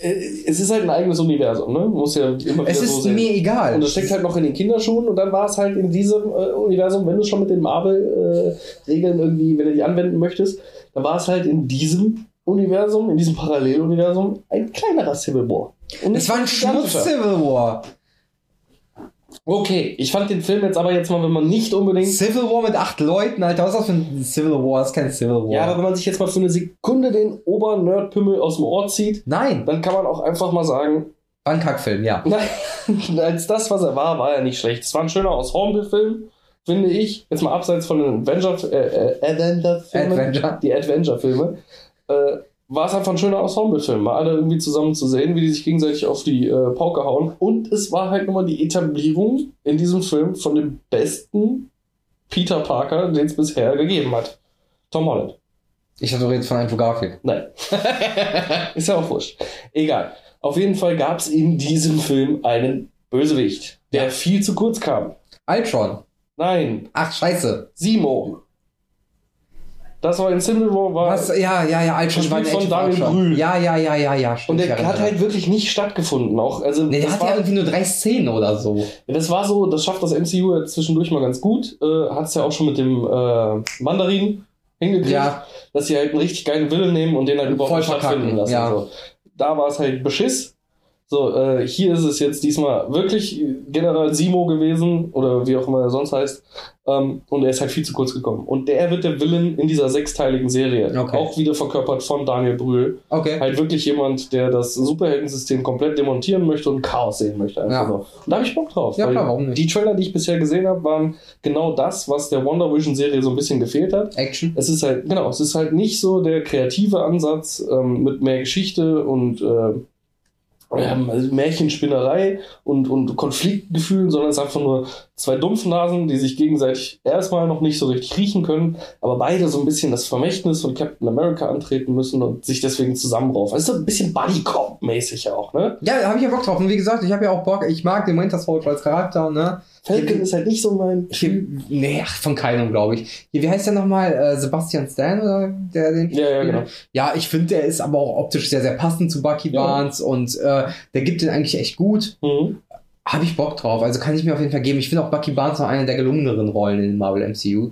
äh, es ist halt ein eigenes Universum, ne? Muss ja immer Es so ist sehen. mir egal. Und das steckt halt noch in den Kinderschuhen und dann war es halt in diesem äh, Universum, wenn du schon mit den Marvel-Regeln irgendwie, wenn du die anwenden möchtest, dann war es halt in diesem Universum, in diesem Paralleluniversum, ein kleinerer Civil War. Und es war ein. Schmutz-Civil War. Okay, ich fand den Film jetzt aber jetzt mal, wenn man nicht unbedingt. Civil War mit acht Leuten, Alter. Was ist das für ein Civil War? Das ist kein Civil War. Ja, aber wenn man sich jetzt mal für eine Sekunde den Ober-Nerd-Pimmel aus dem Ohr zieht, Nein, dann kann man auch einfach mal sagen, war ein Kackfilm, ja. <laughs> Nein, als das, was er war, war er nicht schlecht. Es war ein schöner Ensemble-Film, finde ich. Jetzt mal abseits von den Avenger, äh, äh, Avenger-Filmen, Adventure. die Adventure-Filme, äh, war es einfach ein schöner Ensemble-Film. Mal alle irgendwie zusammen zu sehen, wie die sich gegenseitig auf die äh, Pauke hauen. Und es war halt nochmal die Etablierung in diesem Film von dem besten Peter Parker, den es bisher gegeben hat. Tom Holland. Ich dachte, du redest von Andrew Garfield. Nein. <laughs> ist ja auch wurscht. Egal. Auf jeden Fall gab es in diesem Film einen Bösewicht, der Ja. viel zu kurz kam. Ultron. Nein, Ach, scheiße. Simo. Das war in Civil War. War Was? Ja, ja, ja, Ultron war Gespielt in von Daniel. Brühl. Ja, ja, ja, ja, ja. Und stimmt, der ich hat halt wirklich nicht stattgefunden. Auch, also Nee, der hat ja war, irgendwie nur drei Szenen oder so. das war so, das schafft das MCU ja zwischendurch mal ganz gut. Äh, hat es ja auch schon mit dem äh, Mandarin hingekriegt, Ja. dass sie halt einen richtig geilen Willen nehmen und den halt überhaupt nicht stattfinden lassen. ja. So. Da war es halt Beschiss. So, äh, hier ist es jetzt diesmal wirklich General Simo gewesen oder wie auch immer er sonst heißt. Ähm, und er ist halt viel zu kurz gekommen. Und der wird der Villain in dieser sechsteiligen Serie. Okay. Auch wieder verkörpert von Daniel Brühl. Okay. Halt wirklich jemand, der das Superheldensystem komplett demontieren möchte und Chaos sehen möchte. Einfach Ja. nur. Und da habe ich Bock drauf. Ja, klar, warum nicht? Die Trailer, die ich bisher gesehen habe, waren genau das, was der Wonder Vision Serie so ein bisschen gefehlt hat. Action. Es ist halt, genau, es ist halt nicht so der kreative Ansatz ähm, mit mehr Geschichte und äh, ähm, also Märchenspinnerei und, und Konfliktgefühlen, sondern es ist einfach nur zwei Dumpfnasen, die sich gegenseitig erstmal noch nicht so richtig riechen können, aber beide so ein bisschen das Vermächtnis von Captain America antreten müssen und sich deswegen zusammenraufen. Also so ein bisschen Buddy-Cop-mäßig auch, ne? Ja, da habe ich ja Bock drauf. Und wie gesagt, ich habe ja auch Bock. Ich mag den Winter Soldier als Charakter, ne? Falcon ist halt nicht so mein Hier, nee, von keinem, glaube ich. Hier, wie heißt der nochmal? Äh, Sebastian Stan oder der den? Ja, ja, genau. Ja, ich finde, der ist aber auch optisch sehr, sehr passend zu Bucky Ja. Barnes und äh, der gibt den eigentlich echt gut. Mhm. Habe ich Bock drauf. Also kann ich mir auf jeden Fall geben. Ich finde auch Bucky Barnes noch eine der gelungeneren Rollen in Marvel MCU.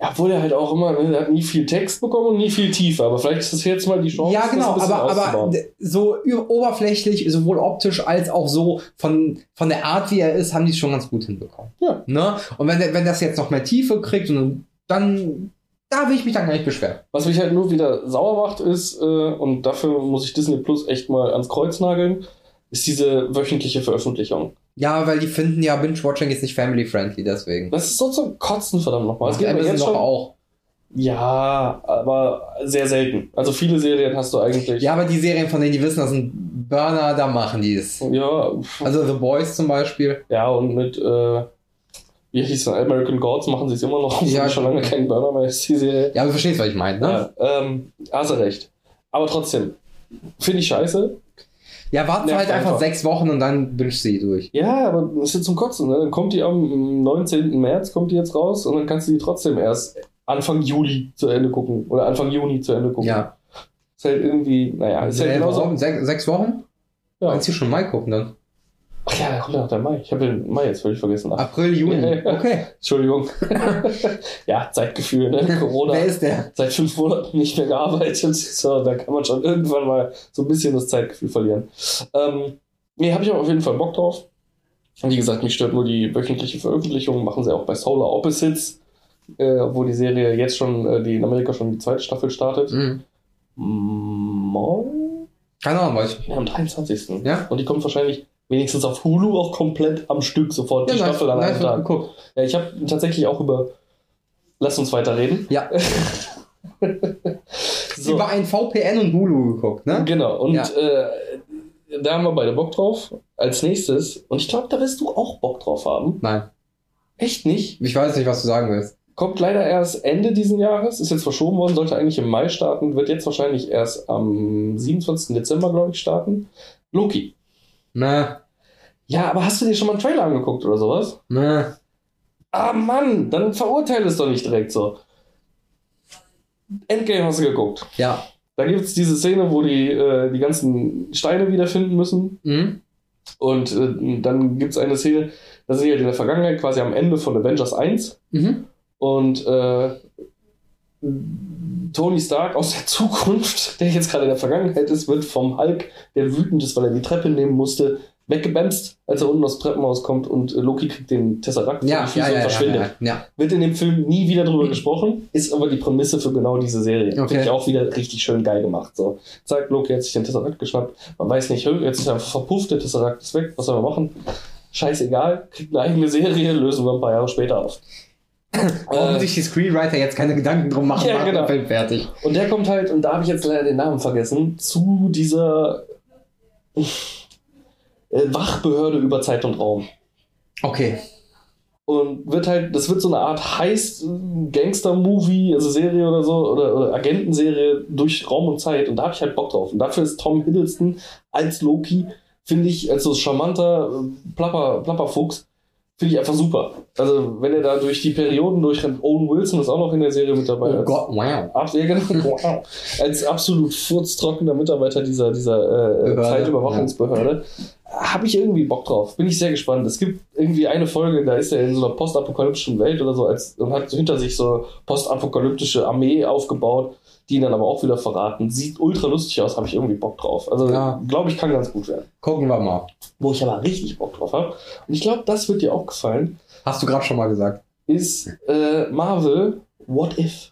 Ja, obwohl er halt auch immer, ne, der hat nie viel Text bekommen und nie viel Tiefe, aber vielleicht ist das jetzt mal die Chance, Ja, genau, aber, aber so oberflächlich, sowohl optisch als auch so von, von der Art, wie er ist, haben die es schon ganz gut hinbekommen. Ja. Ne? Und wenn, wenn das jetzt noch mehr Tiefe kriegt, und dann, da will ich mich dann gar nicht beschweren. Was mich halt nur wieder sauer macht, ist, äh, und dafür muss ich Disney Plus echt mal ans Kreuz nageln, ist diese wöchentliche Veröffentlichung. Ja, weil die finden ja Binge-Watching ist nicht family-friendly, deswegen. Das ist so zum Kotzen, verdammt nochmal. Es Macht geht aber Amazon jetzt doch schon. auch. Ja, aber sehr selten. Also viele Serien hast du eigentlich. Ja, aber die Serien, von denen die wissen, das sind Burner, da machen die es. Ja, Also The Boys zum Beispiel. ja und mit, äh, wie hieß es, American Gods machen sie es immer noch. <laughs> Ja. schon lange kein Burner mehr ist die Serie. Ja, du verstehst, was ich meine, ne? Ja, ähm, hast du recht. Aber trotzdem, finde ich scheiße. Ja, warten halt einfach, einfach. sechs Wochen und dann binge sie durch. Ja, aber das ist jetzt zum Kotzen. Ne? Dann kommt die am 19. März, kommt die jetzt raus und dann kannst du die trotzdem erst Anfang Juli zu Ende gucken. Oder Anfang Juni zu Ende gucken. Ja. Ist halt irgendwie, naja, ist halt genauso. warum? Sech, sechs Wochen? Ja. Kannst du schon Mai gucken dann? Ach ja, da kommt ja noch der Mai. Ich habe den Mai jetzt völlig vergessen. Ach, April, Juni. Okay. Entschuldigung. <laughs> ja, Zeitgefühl, ne? <laughs> Corona. Wer ist der? Seit fünf Monaten nicht mehr gearbeitet. So, da kann man schon irgendwann mal so ein bisschen das Zeitgefühl verlieren. Ähm, nee, habe ich aber auf jeden Fall Bock drauf. Wie gesagt, mich stört nur die wöchentliche Veröffentlichung. Machen sie auch bei Solar Opposites, äh, obwohl die Serie jetzt schon, äh, die in Amerika schon die zweite Staffel startet. Mhm. Morgen? Keine Ahnung, weiß ich. Ja, am 23. Ja? Und die kommt wahrscheinlich wenigstens auf Hulu auch komplett am Stück sofort die Ja, Staffel an einem nice Tag. geguckt. Ja, ich habe tatsächlich auch über. Lass uns weiterreden. Ja. <laughs> So. Über ein VPN und Hulu geguckt, ne? Genau, und Ja. äh, da haben wir beide Bock drauf. Als nächstes, und ich glaube, da wirst du auch Bock drauf haben. Nein. Echt nicht? Ich weiß nicht, was du sagen willst. Kommt leider erst Ende diesen Jahres, ist jetzt verschoben worden, sollte eigentlich im Mai starten, wird jetzt wahrscheinlich erst am 27. Dezember, glaube ich, starten. Loki. Na, Ja, aber hast du dir schon mal einen Trailer angeguckt oder sowas? na. Ah Mann, dann verurteile es doch nicht direkt so. Endgame hast du geguckt. Ja. Da gibt es diese Szene, wo die äh, die ganzen Steine wiederfinden müssen. Mhm. Und äh, dann gibt es eine Szene, da sind die halt in der Vergangenheit quasi am Ende von Avengers 1 Mhm. und äh, Tony Stark aus der <laughs> Zukunft, der jetzt gerade in der Vergangenheit ist, wird vom Hulk, der wütend ist, weil er die Treppe nehmen musste, weggebämst, als er unten aus dem Treppenhaus kommt und äh, Loki kriegt den Tesseract Ja, ja, ja, und verschwindet. ja. Wird in dem Film nie wieder drüber gesprochen, ist aber die Prämisse für genau diese Serie. Okay. Finde ich auch wieder richtig schön geil gemacht. So, zack, Loki hat sich den Tesseract geschnappt. Man weiß nicht, jetzt ist er einfach verpufft, der Tesseract ist weg, was soll man machen? Scheißegal, kriegt eine eigene Serie, lösen wir ein paar Jahre später auf. Warum Äh, sich die Screenwriter jetzt keine Gedanken drum machen, Ja, genau. Film fertig. und der kommt halt, und da habe ich jetzt leider den Namen vergessen, zu dieser äh, Wachbehörde über Zeit und Raum. Okay. Und wird halt, das wird so eine Art Heist-Gangster-Movie, also Serie oder so, oder, oder Agentenserie durch Raum und Zeit. Und da habe ich halt Bock drauf. Und dafür ist Tom Hiddleston als Loki, finde ich, als so charmanter äh, Plapper, Plapperfuchs, finde ich einfach super. Also, wenn er da durch die Perioden durchrennt, Owen Wilson ist auch noch in der Serie mit dabei. Oh als, Gott, wow. Ja, genau, <laughs> wow. als absolut furztrockener Mitarbeiter dieser, dieser äh, Behörde, Zeitüberwachungsbehörde. Habe ich irgendwie Bock drauf. Bin ich sehr gespannt. Es gibt irgendwie eine Folge, da ist er in so einer postapokalyptischen Welt oder so als, und hat hinter sich so postapokalyptische Armee aufgebaut, die ihn dann aber auch wieder verraten. Sieht ultra lustig aus, habe ich irgendwie Bock drauf. Also, Ja. glaube ich, kann ganz gut werden. Gucken wir mal. Wo ich aber richtig Bock drauf habe, und ich glaube, das wird dir auch gefallen, Hast du gerade schon mal gesagt. ist äh, Marvel What If.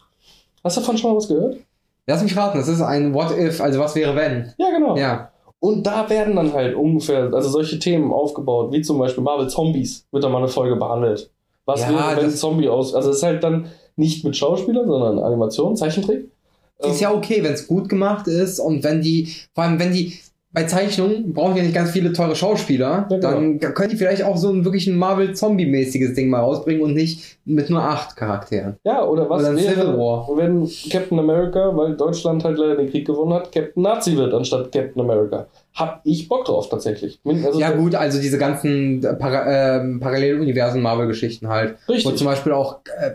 Hast du davon schon mal was gehört? Lass mich raten, das ist ein What If, also was wäre wenn? Ja, genau. Ja. Und da werden dann halt ungefähr, also solche Themen aufgebaut, wie zum Beispiel Marvel Zombies, wird da mal eine Folge behandelt. Was Ja, wäre, wenn ein Zombie aus. Also es ist halt dann nicht mit Schauspielern, sondern Animation, Zeichentrick. Ist ja okay, wenn es gut gemacht ist und wenn die, vor allem wenn die, bei Zeichnungen brauchen ja nicht ganz viele teure Schauspieler, Ja, genau. dann können die vielleicht auch so ein wirklich ein Marvel-Zombie-mäßiges Ding mal rausbringen und nicht mit nur acht Charakteren. Ja, oder was Oder ein Civil wäre, War. wenn Captain America, weil Deutschland halt leider den Krieg gewonnen hat, Captain Nazi wird anstatt Captain America. Hab ich Bock drauf tatsächlich. Also, Ja gut, also diese ganzen äh, Para ähm, Paralleluniversen-Marvel-Geschichten halt. Wo Richtig. zum Beispiel auch, äh,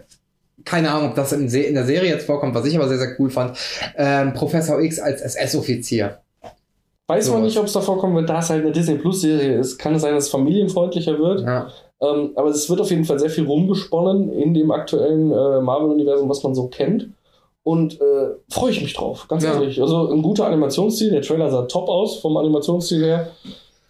keine Ahnung, ob das in, der Serie jetzt vorkommt, was ich aber sehr, sehr cool fand, ähm, Professor X als SS-Offizier. Weiß man sowas. nicht, ob es davor kommt, wenn das halt eine Disney Plus Serie ist. Kann es sein, dass es familienfreundlicher wird. Ja. Ähm, aber es wird auf jeden Fall sehr viel rumgesponnen in dem aktuellen äh, Marvel-Universum, was man so kennt. Und äh, freue ich mich drauf, ganz Ja. ehrlich. Also ein guter Animationsstil. Der Trailer sah top aus vom Animationsstil her.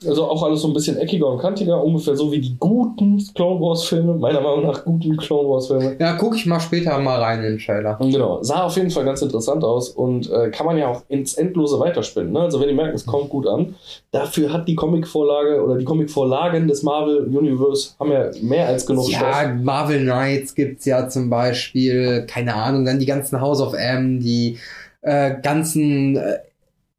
Also auch alles so ein bisschen eckiger und kantiger, ungefähr so wie die guten Clone Wars-Filme, meiner Meinung nach guten Clone Wars-Filme. ja, gucke ich mal später mal rein in den Trailer. Genau, sah auf jeden Fall ganz interessant aus und äh, kann man ja auch ins Endlose weiterspinnen. Ne? Also wenn die merken, es kommt gut an, dafür hat die Comicvorlage oder die Comicvorlagen des Marvel Universe haben ja mehr als genug Ja, Marvel Knights gibt's ja zum Beispiel, keine Ahnung, dann die ganzen House of M, die äh, ganzen, äh,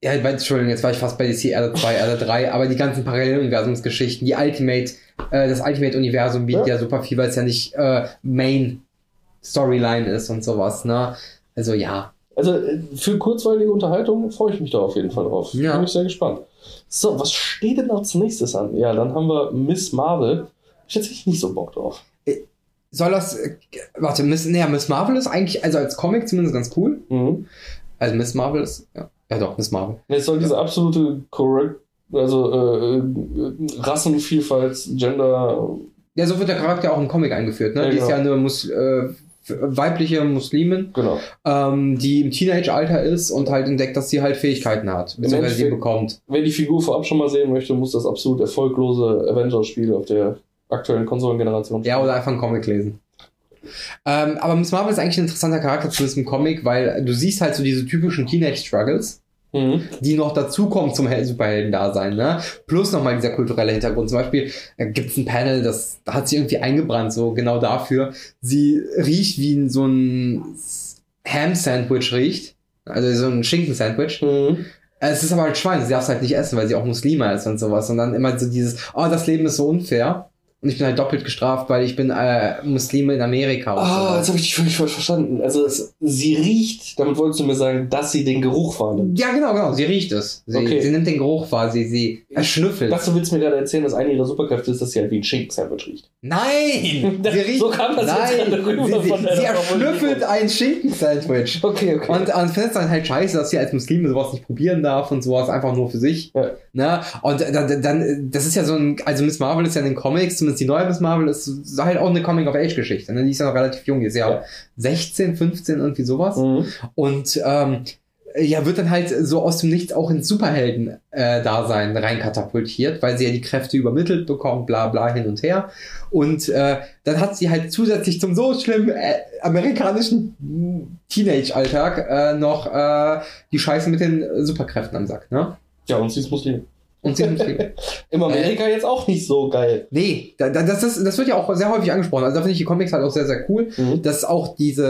ja, ich weiß, Entschuldigung, jetzt war ich fast bei DC Erde 2, Erde 3, aber die ganzen Paralleluniversumsgeschichten, die Ultimate, äh, das Ultimate-Universum bietet ja. Ja. super viel, weil es ja nicht äh, Main Storyline ist und sowas, ne? Also ja. Also äh, für kurzweilige Unterhaltung freue ich mich da auf jeden Fall drauf. Ja. Bin ich sehr gespannt. So, was steht denn als nächstes an? Ja, dann haben wir Miss Marvel. Ich echt nicht so Bock drauf. Soll das, äh, warte, Miss, naja, Miss Marvel ist eigentlich, also als Comic zumindest ganz cool. Mhm. Also Miss Marvel ist, ja, ja doch, Miss Marvel. Es soll diese absolute Correct, also äh, äh, Rassenvielfalt, Gender. Ja, so wird der Charakter auch im Comic eingeführt. Ne? Ja, die ist genau. ja eine Mus äh, weibliche Muslimin, Genau. ähm, die im Teenage-Alter ist und halt entdeckt, dass sie halt Fähigkeiten hat, beziehungsweise sie bekommt. Wer die Figur vorab schon mal sehen möchte, muss das absolut erfolglose Avengers-Spiel auf der aktuellen Konsolengeneration Ja, oder einfach einen Comic lesen. Ähm, aber Miss Marvel ist eigentlich ein interessanter Charakter, zumindest im Comic, weil du siehst halt so diese typischen Teenage-Struggles, Mhm. die noch dazukommen zum Hel- Superhelden-Dasein, ne? Plus nochmal dieser kulturelle Hintergrund. Zum Beispiel äh, gibt's ein Panel, das hat sie irgendwie eingebrannt, so genau dafür. Sie riecht wie ein- so ein Ham-Sandwich riecht. Also so ein Schinken-Sandwich. Mhm. Es ist aber halt Schwein, sie darf es halt nicht essen, weil sie auch Muslima ist und sowas. Und dann immer so dieses, oh, das Leben ist so unfair. Und ich bin halt doppelt gestraft, weil ich bin äh, Muslime in Amerika. Ah, sowas. jetzt habe ich dich völlig falsch verstanden. Also es, sie riecht, damit wolltest du mir sagen, dass sie den Geruch wahrnimmt. Ja, genau, genau. Sie riecht es. Sie, Okay. sie nimmt den Geruch wahr, sie, sie erschnüffelt. Das du willst mir gerade erzählen, dass eine ihrer Superkräfte ist, dass sie halt wie ein Schinken-Sandwich riecht. Nein! <laughs> Sie riecht, So kam das jetzt nein, gerade rüber sie, von sie erschnüffelt ein Schinken-Sandwich. Okay, okay. Und, und findet dann halt scheiße, dass sie als Muslime sowas nicht probieren darf und sowas einfach nur für sich. Ja. Ne? Und dann, dann, das ist ja so ein, also Miss Marvel ist ja in den Comics, zumindest die neue Miss Marvel ist halt auch eine Coming-of-Age-Geschichte. Ne? Die ist ja noch relativ jung, die ist ja, Ja. 16, 15, irgendwie sowas. Mhm. Und ähm, ja, wird dann halt so aus dem Nichts auch ins Superhelden-Dasein reinkatapultiert, weil sie ja die Kräfte übermittelt bekommt, bla bla hin und her. Und äh, dann hat sie halt zusätzlich zum so schlimmen äh, amerikanischen Teenage-Alltag äh, noch äh, die Scheiße mit den Superkräften am Sack, ne? Ja, und sie ist Muslim. Und. In <laughs> Amerika jetzt auch nicht so geil. Nee, da, da, das, das, das wird ja auch sehr häufig angesprochen. Also da finde ich die Comics halt auch sehr, sehr cool, Mhm. dass auch diese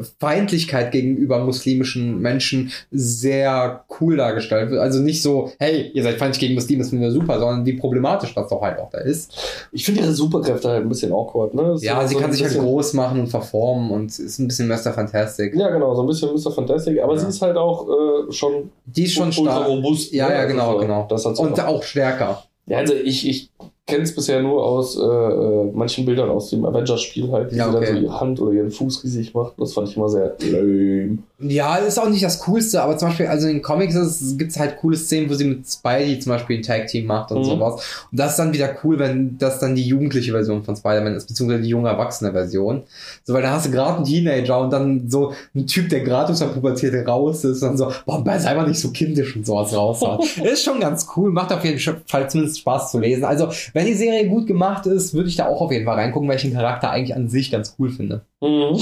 äh, Feindlichkeit gegenüber muslimischen Menschen sehr cool dargestellt wird. Also nicht so, hey, ihr seid feindlich gegen Muslime, das finden wir super, sondern wie problematisch das doch halt auch da ist. Ich finde ihre Superkräfte halt ein bisschen awkward, ne? Ja, So- sie so kann sich halt groß machen und verformen und ist ein bisschen Mr. Fantastic. Ja, genau, so ein bisschen Mr. Fantastic, aber Ja. sie ist halt auch äh, schon, Die ist schon ultra stark. robust. Ja, ne? ja, genau, Also, genau. Das hat Und auch. auch stärker. Ja, also ich, ich kenne es bisher nur aus äh, äh, manchen Bildern aus dem Avengers-Spiel halt, wie Ja, sie okay. dann so ihre Hand oder ihren Fuß riesig macht. Das fand ich immer sehr lame. Ja, ist auch nicht das Coolste, aber zum Beispiel, also in den Comics gibt es halt coole Szenen, wo sie mit Spidey zum Beispiel ein Tag-Team macht und Mhm. sowas. Und das ist dann wieder cool, wenn das dann die jugendliche Version von Spider-Man ist, beziehungsweise die junge erwachsene Version. So, weil da hast du gerade einen Teenager und dann so ein Typ, der gerade aus der Pubertät raus ist und dann so, boah, sei mal nicht so kindisch und sowas raushaut. <laughs> ist schon ganz cool, macht auf jeden Fall zumindest Spaß zu lesen. Also, wenn die Serie gut gemacht ist, würde ich da auch auf jeden Fall reingucken, weil ich den Charakter eigentlich an sich ganz cool finde. Mhm.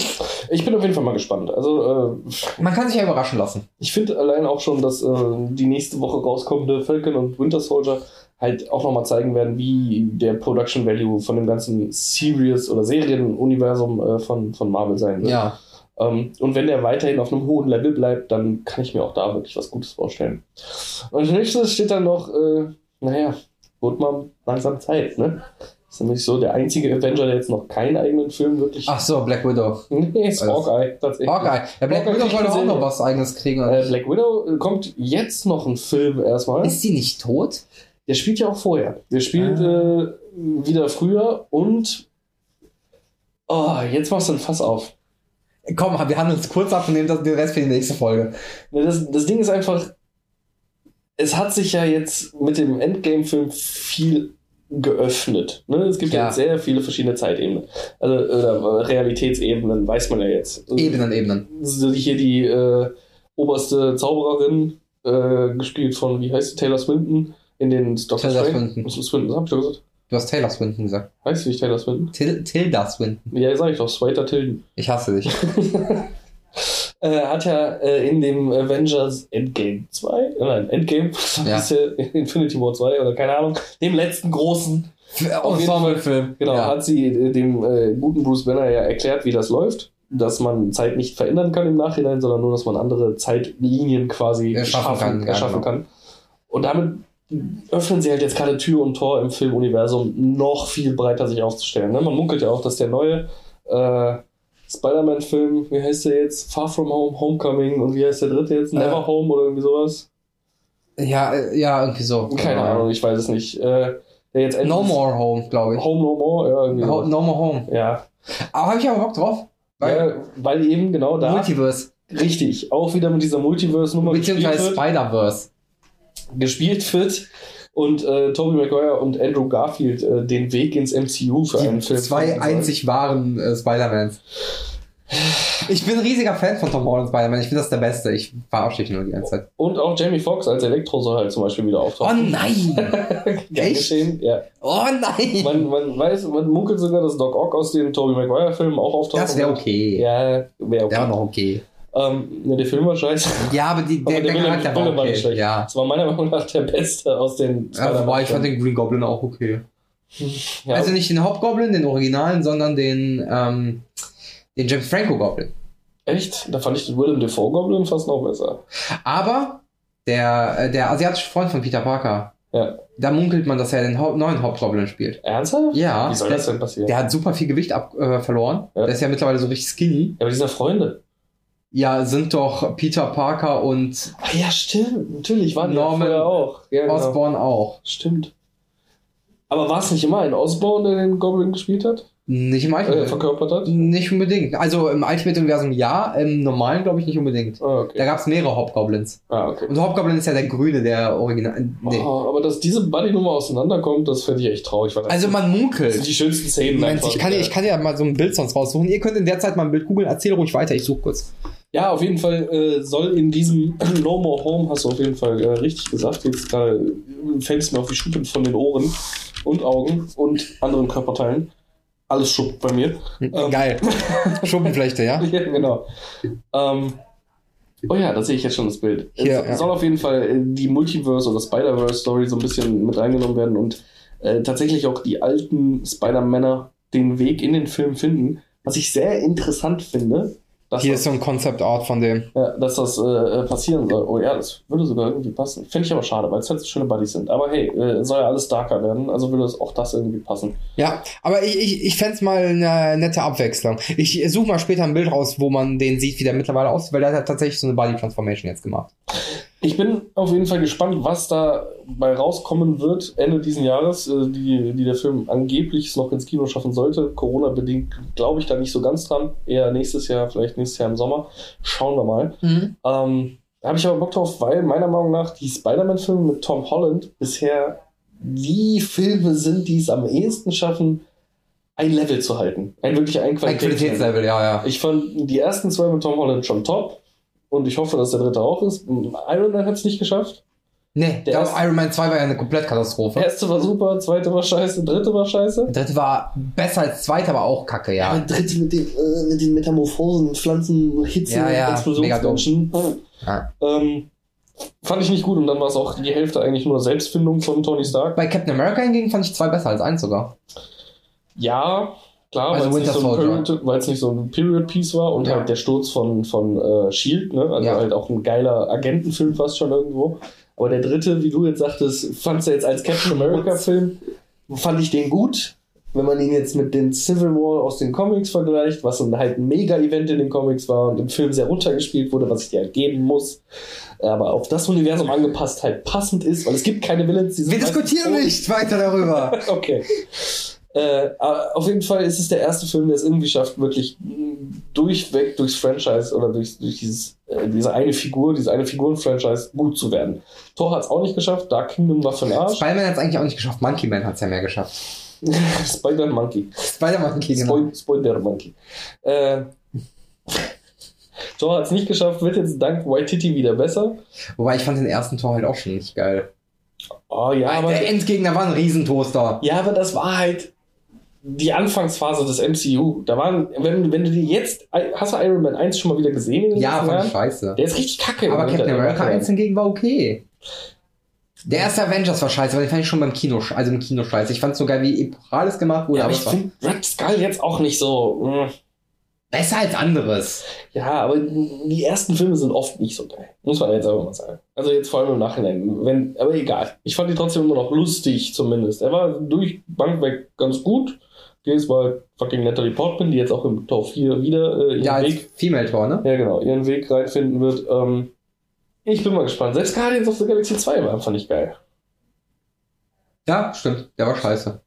Ich bin auf jeden Fall mal gespannt. Also äh, Man kann sich ja überraschen lassen. ich finde allein auch schon, dass äh, die nächste Woche rauskommende Falcon und Winter Soldier halt auch nochmal zeigen werden, wie der Production Value von dem ganzen Series- oder Serienuniversum äh, von, von Marvel sein wird. Ja. Ähm, und wenn der weiterhin auf einem hohen Level bleibt, dann kann ich mir auch da wirklich was Gutes vorstellen. Und als nächstes steht dann noch, äh, naja, wird mal langsam Zeit, ne? Ist nämlich so der einzige Avenger, der jetzt noch keinen eigenen Film wirklich. Ach so, Black Widow. nee, ist Alles. Hawkeye, tatsächlich. Hawkeye. Ja, Black Hawkeye Widow wollte auch noch was eigenes kriegen. Äh, Black Widow äh, kommt jetzt noch ein Film erstmal. ist sie nicht tot? Der spielt ja auch vorher. Der spielt Ah. äh, wieder früher und. Oh, jetzt machst du ein Fass auf. Komm, wir handeln uns kurz ab und nehmen das- den Rest für die nächste Folge. Das, das Ding ist einfach, es hat sich ja jetzt mit dem Endgame-Film viel geöffnet. Ne? Es gibt ja. Ja. sehr viele verschiedene Zeitebenen. Also oder Realitätsebenen, weiß man ja jetzt. Also, Ebenen, Ebenen. Hier die äh, oberste Zaubererin, äh, gespielt von, wie heißt sie, Taylor Swinton, in den Doctor Taylor. Swinton. Swinton? Hab ich doch gesagt. Du hast Taylor Swinton gesagt. Heißt sie nicht Taylor Swinton? Til Tilda Swinton. Ja, sag ich doch, Sweater Tilden. Ich hasse dich. <laughs> äh, hat ja äh, in dem Avengers Endgame 2, äh, nein, Endgame, <laughs> Ja. ist ja Infinity War 2 oder keine Ahnung, dem letzten großen, jeden Ensemble-Film. genau, Ja. hat sie äh, dem äh, guten Bruce Banner ja erklärt, wie das läuft. Dass man Zeit nicht verändern kann im Nachhinein, sondern nur, dass man andere Zeitlinien quasi Erschaffen schaffen, kann, erschaffen genau. kann. Und damit öffnen sie halt jetzt gerade Tür und Tor im Filmuniversum noch viel breiter sich aufzustellen. Ne? Man munkelt ja auch, dass der neue äh, Spider-Man-Film, wie heißt der jetzt? Far From Home, Homecoming und wie heißt der dritte jetzt? Never Äh, Home oder irgendwie sowas? Ja, äh, ja, irgendwie so. Keine Ja. Ahnung, ich weiß es nicht. Äh, der jetzt No More Home, glaube ich. Home No More, ja, irgendwie Ho no More Home. Ja. Aber habe ich aber Bock drauf. Weil ja, weil eben genau da Multiverse. richtig auch wieder mit dieser Multiverse-Nummer Beziehungsweise Spider-Verse. gespielt wird und äh, Tobey Maguire und Andrew Garfield äh, den Weg ins MCU für einen Die Film zwei einzig wahren äh, Spider-Mans. Ich bin ein riesiger Fan von Tom Holland Spider-Man. Ich finde das der Beste. Ich verarsche dich nur die ganze Zeit. Und auch Jamie Foxx als Elektro soll halt zum Beispiel wieder Oh auftauchen. nein! <laughs> Gern echt? geschehen, ja. Oh nein! Man, man weiß, man munkelt sogar, dass Doc Ock aus den Tobey Maguire-Filmen auch auftauchen Das wäre okay. Ja, wäre okay. War noch okay. Ähm, ja, der Film war scheiße. Ja, aber die, Aber der, der Charakter war war nicht schlecht. Ja. Das war meiner Meinung nach der beste aus den Also, boah, ich fand den Green Goblin auch okay. <laughs> ja, Also nicht den Hauptgoblin, den Originalen, sondern den, ähm, den James Franco Goblin. Echt? Da fand ich den Willem Dafoe Goblin fast noch besser. Aber der, äh, der asiatische Freund von Peter Parker, Ja. da munkelt man, dass er den Haupt neuen Hauptgoblin spielt. Ernsthaft? Ja, Wie soll der, das denn passieren? der hat super viel Gewicht ab, äh, verloren. Ja. Der ist ja mittlerweile so richtig skinny. ja, aber die sind ja Freunde. Ja, sind doch Peter Parker und Ah, ja, stimmt. Natürlich waren die ja Norman auch. Ja, genau. Osborn auch. Stimmt. Aber war es nicht immer ein Osborn, der den Goblin gespielt hat? Nicht im Äh, Ultimate. verkörpert hat? nicht unbedingt. Also im Ultimate-Universum ja, im normalen glaube ich nicht unbedingt. Ah, okay. Da gab es mehrere Hauptgoblins. Ah, okay. Und der Hauptgoblin ist ja der Grüne, der Original. Nee. Oh, aber dass diese Buddy-Nummer auseinanderkommt, das finde ich echt traurig. Also man das sind munkelt. die schönsten Szenen. Moment, ich kann, ich kann ja mal so ein Bild sonst raussuchen. Ihr könnt in der Zeit mal ein Bild googeln. Erzähl ruhig weiter, ich suche kurz. Ja, auf jeden Fall äh, soll in diesem <clears throat> No More Home, hast du auf jeden Fall äh, richtig gesagt, jetzt gerade äh, fällt es mir auf die Schuppen von den Ohren und Augen und anderen Körperteilen. Alles schuppt bei mir. Ähm. Geil. <laughs> Schuppenflechte, ja? Ja, genau. Ähm, Oh ja, da sehe ich jetzt schon das Bild. Hier, es ja. soll auf jeden Fall äh, die Multiverse oder Spider-Verse-Story so ein bisschen mit reingenommen werden und äh, tatsächlich auch die alten Spider-Männer den Weg in den Film finden. Was ich sehr interessant finde, dass, Hier das, ist so ein Concept Art von dem. ja, dass das äh, äh, passieren soll. Oh ja, das würde sogar irgendwie passen. Finde ich aber schade, weil es halt so schöne Buddies sind. Aber hey, äh, soll ja alles darker werden, also würde es auch das irgendwie passen. Ja, aber ich, ich, ich fände mal eine nette Abwechslung. Ich suche mal später ein Bild raus, wo man den sieht, wie der mittlerweile aussieht, weil der hat tatsächlich so eine Body Transformation jetzt gemacht. Ich bin auf jeden Fall gespannt, was da bei rauskommen wird Ende diesen Jahres, äh, die, die der Film angeblich noch ins Kino schaffen sollte. Corona-bedingt glaube ich da nicht so ganz dran. Eher nächstes Jahr, vielleicht nächstes Jahr im Sommer. Schauen wir mal. Ähm, da habe ich aber Bock drauf, weil meiner Meinung nach die Spider-Man-Filme mit Tom Holland bisher die Filme sind, die es am ehesten schaffen, ein Level zu halten. Ein wirklich ein Ein Qualitätslevel. Qualitätslevel, ja, ja. Ich fand die ersten zwei mit Tom Holland schon top. Und ich hoffe, dass der dritte auch ist. Iron Man hat es nicht geschafft. Nee, Der erste- Iron Man 2 war ja eine Komplettkatastrophe. Der erste war super, zweite war scheiße, dritte war scheiße. Der dritte war besser als zweite, aber auch kacke, ja. der dritte mit den, äh, mit den Metamorphosen, Pflanzen, Hitze, Ja, ja, Explosionsmenschen. Ja. Ähm, fand ich nicht gut und dann war es auch die Hälfte eigentlich nur Selbstfindung von Tony Stark. Bei Captain America hingegen fand ich zwei besser als eins sogar. Ja, klar, Also weil es nicht, so. Period- nicht so ein Period-Piece war und Ja. halt der Sturz von, von äh, Shield, ne? also Ja. halt auch ein geiler Agentenfilm fast schon irgendwo. Aber der dritte, wie du jetzt sagtest, fandst du jetzt als Captain America-Film, fand ich den gut. Wenn man ihn jetzt mit den Civil War aus den Comics vergleicht, was ein, halt ein Mega-Event in den Comics war und im Film sehr runtergespielt wurde, was ich dir halt geben muss, aber auf das Universum angepasst halt passend ist, weil es gibt keine Villains, die sind Wir diskutieren tot. nicht weiter darüber. <laughs> Okay. Äh, auf jeden Fall ist es der erste Film, der es irgendwie schafft, wirklich mh, durchweg durchs Franchise oder durch, durch dieses, äh, diese eine Figur, diese eine Figuren-Franchise gut zu werden. Thor hat es auch nicht geschafft, Dark Kingdom war für den Arsch. Spider-Man hat es eigentlich auch nicht geschafft. Monkey Man hat es ja mehr geschafft. <laughs> Spider-Monkey. Spider-Monkey, genau. Spoil Spoiler-Monkey. Äh, Thor hat es nicht geschafft, wird jetzt dank Waititi wieder besser. Wobei ich fand den ersten Tor halt auch schon nicht geil. Oh ja, aber, der Endgegner war ein Riesentoaster. ja, aber das war halt die Anfangsphase des MCU. Da waren, wenn, wenn du die jetzt, hast du Iron Man 1 schon mal wieder gesehen Ja, ich scheiße. Der ist richtig kacke. Aber Captain America macht 1 hingegen war okay. Der erste Avengers war scheiße, aber den fand ich schon beim Kino, also im Kino scheiße. Ich fand so geil, wie epochales gemacht wurde, Ja, aber ich war finde Red Skull jetzt auch nicht so. mh. besser als anderes. Ja, aber die ersten Filme sind oft nicht so geil. Muss man jetzt einfach mal sagen. Also jetzt vor allem im Nachhinein. Wenn, aber egal. Ich fand die trotzdem immer noch lustig, zumindest. Er war durch Bank weg ganz gut. Dieses war fucking Natalie Portman, die jetzt auch im Tor 4 wieder äh, ihren Ja, Weg Female-Tor, ne? Ja, genau, ihren Weg reinfinden wird. Ähm, ich bin mal gespannt. Selbst Guardians of the Galaxy 2 war einfach nicht geil. Ja, stimmt. Der war scheiße.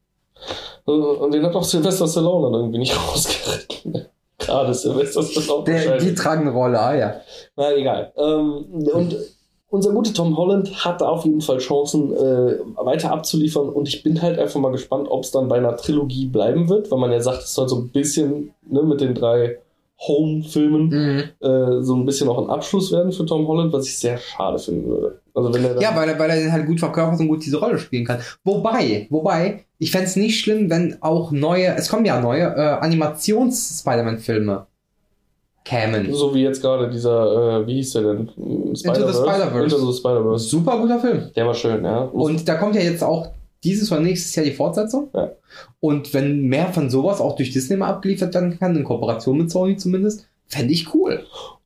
Äh, Und den hat auch Sylvester Stallone dann irgendwie nicht <laughs> rausgeritten. Gerade Sylvester Stallone. Der, die tragende Rolle, ah ja. Na, egal. Ähm, und unser guter Tom Holland hat auf jeden Fall Chancen, äh, weiter abzuliefern. Und ich bin halt einfach mal gespannt, ob es dann bei einer Trilogie bleiben wird, weil man ja sagt, es soll so ein bisschen ne, mit den drei Home-Filmen Mhm. äh, so ein bisschen auch ein Abschluss werden für Tom Holland, was ich sehr schade finden würde. Also wenn er Ja, weil er, weil er halt gut verkörpert und gut diese Rolle spielen kann. Wobei, wobei, ich fänd's es nicht schlimm, wenn auch neue, es kommen ja neue äh, Animations-Spider-Man-Filme kämen. so wie jetzt gerade dieser, äh, wie hieß der denn? Spider-Verse. Into the Spider-Verse. Super guter Film. Der war schön, ja. Und da kommt ja jetzt auch dieses oder nächstes Jahr die Fortsetzung. Ja. Und wenn mehr von sowas auch durch Disney mal abgeliefert werden kann, in Kooperation mit Sony zumindest, fände ich cool.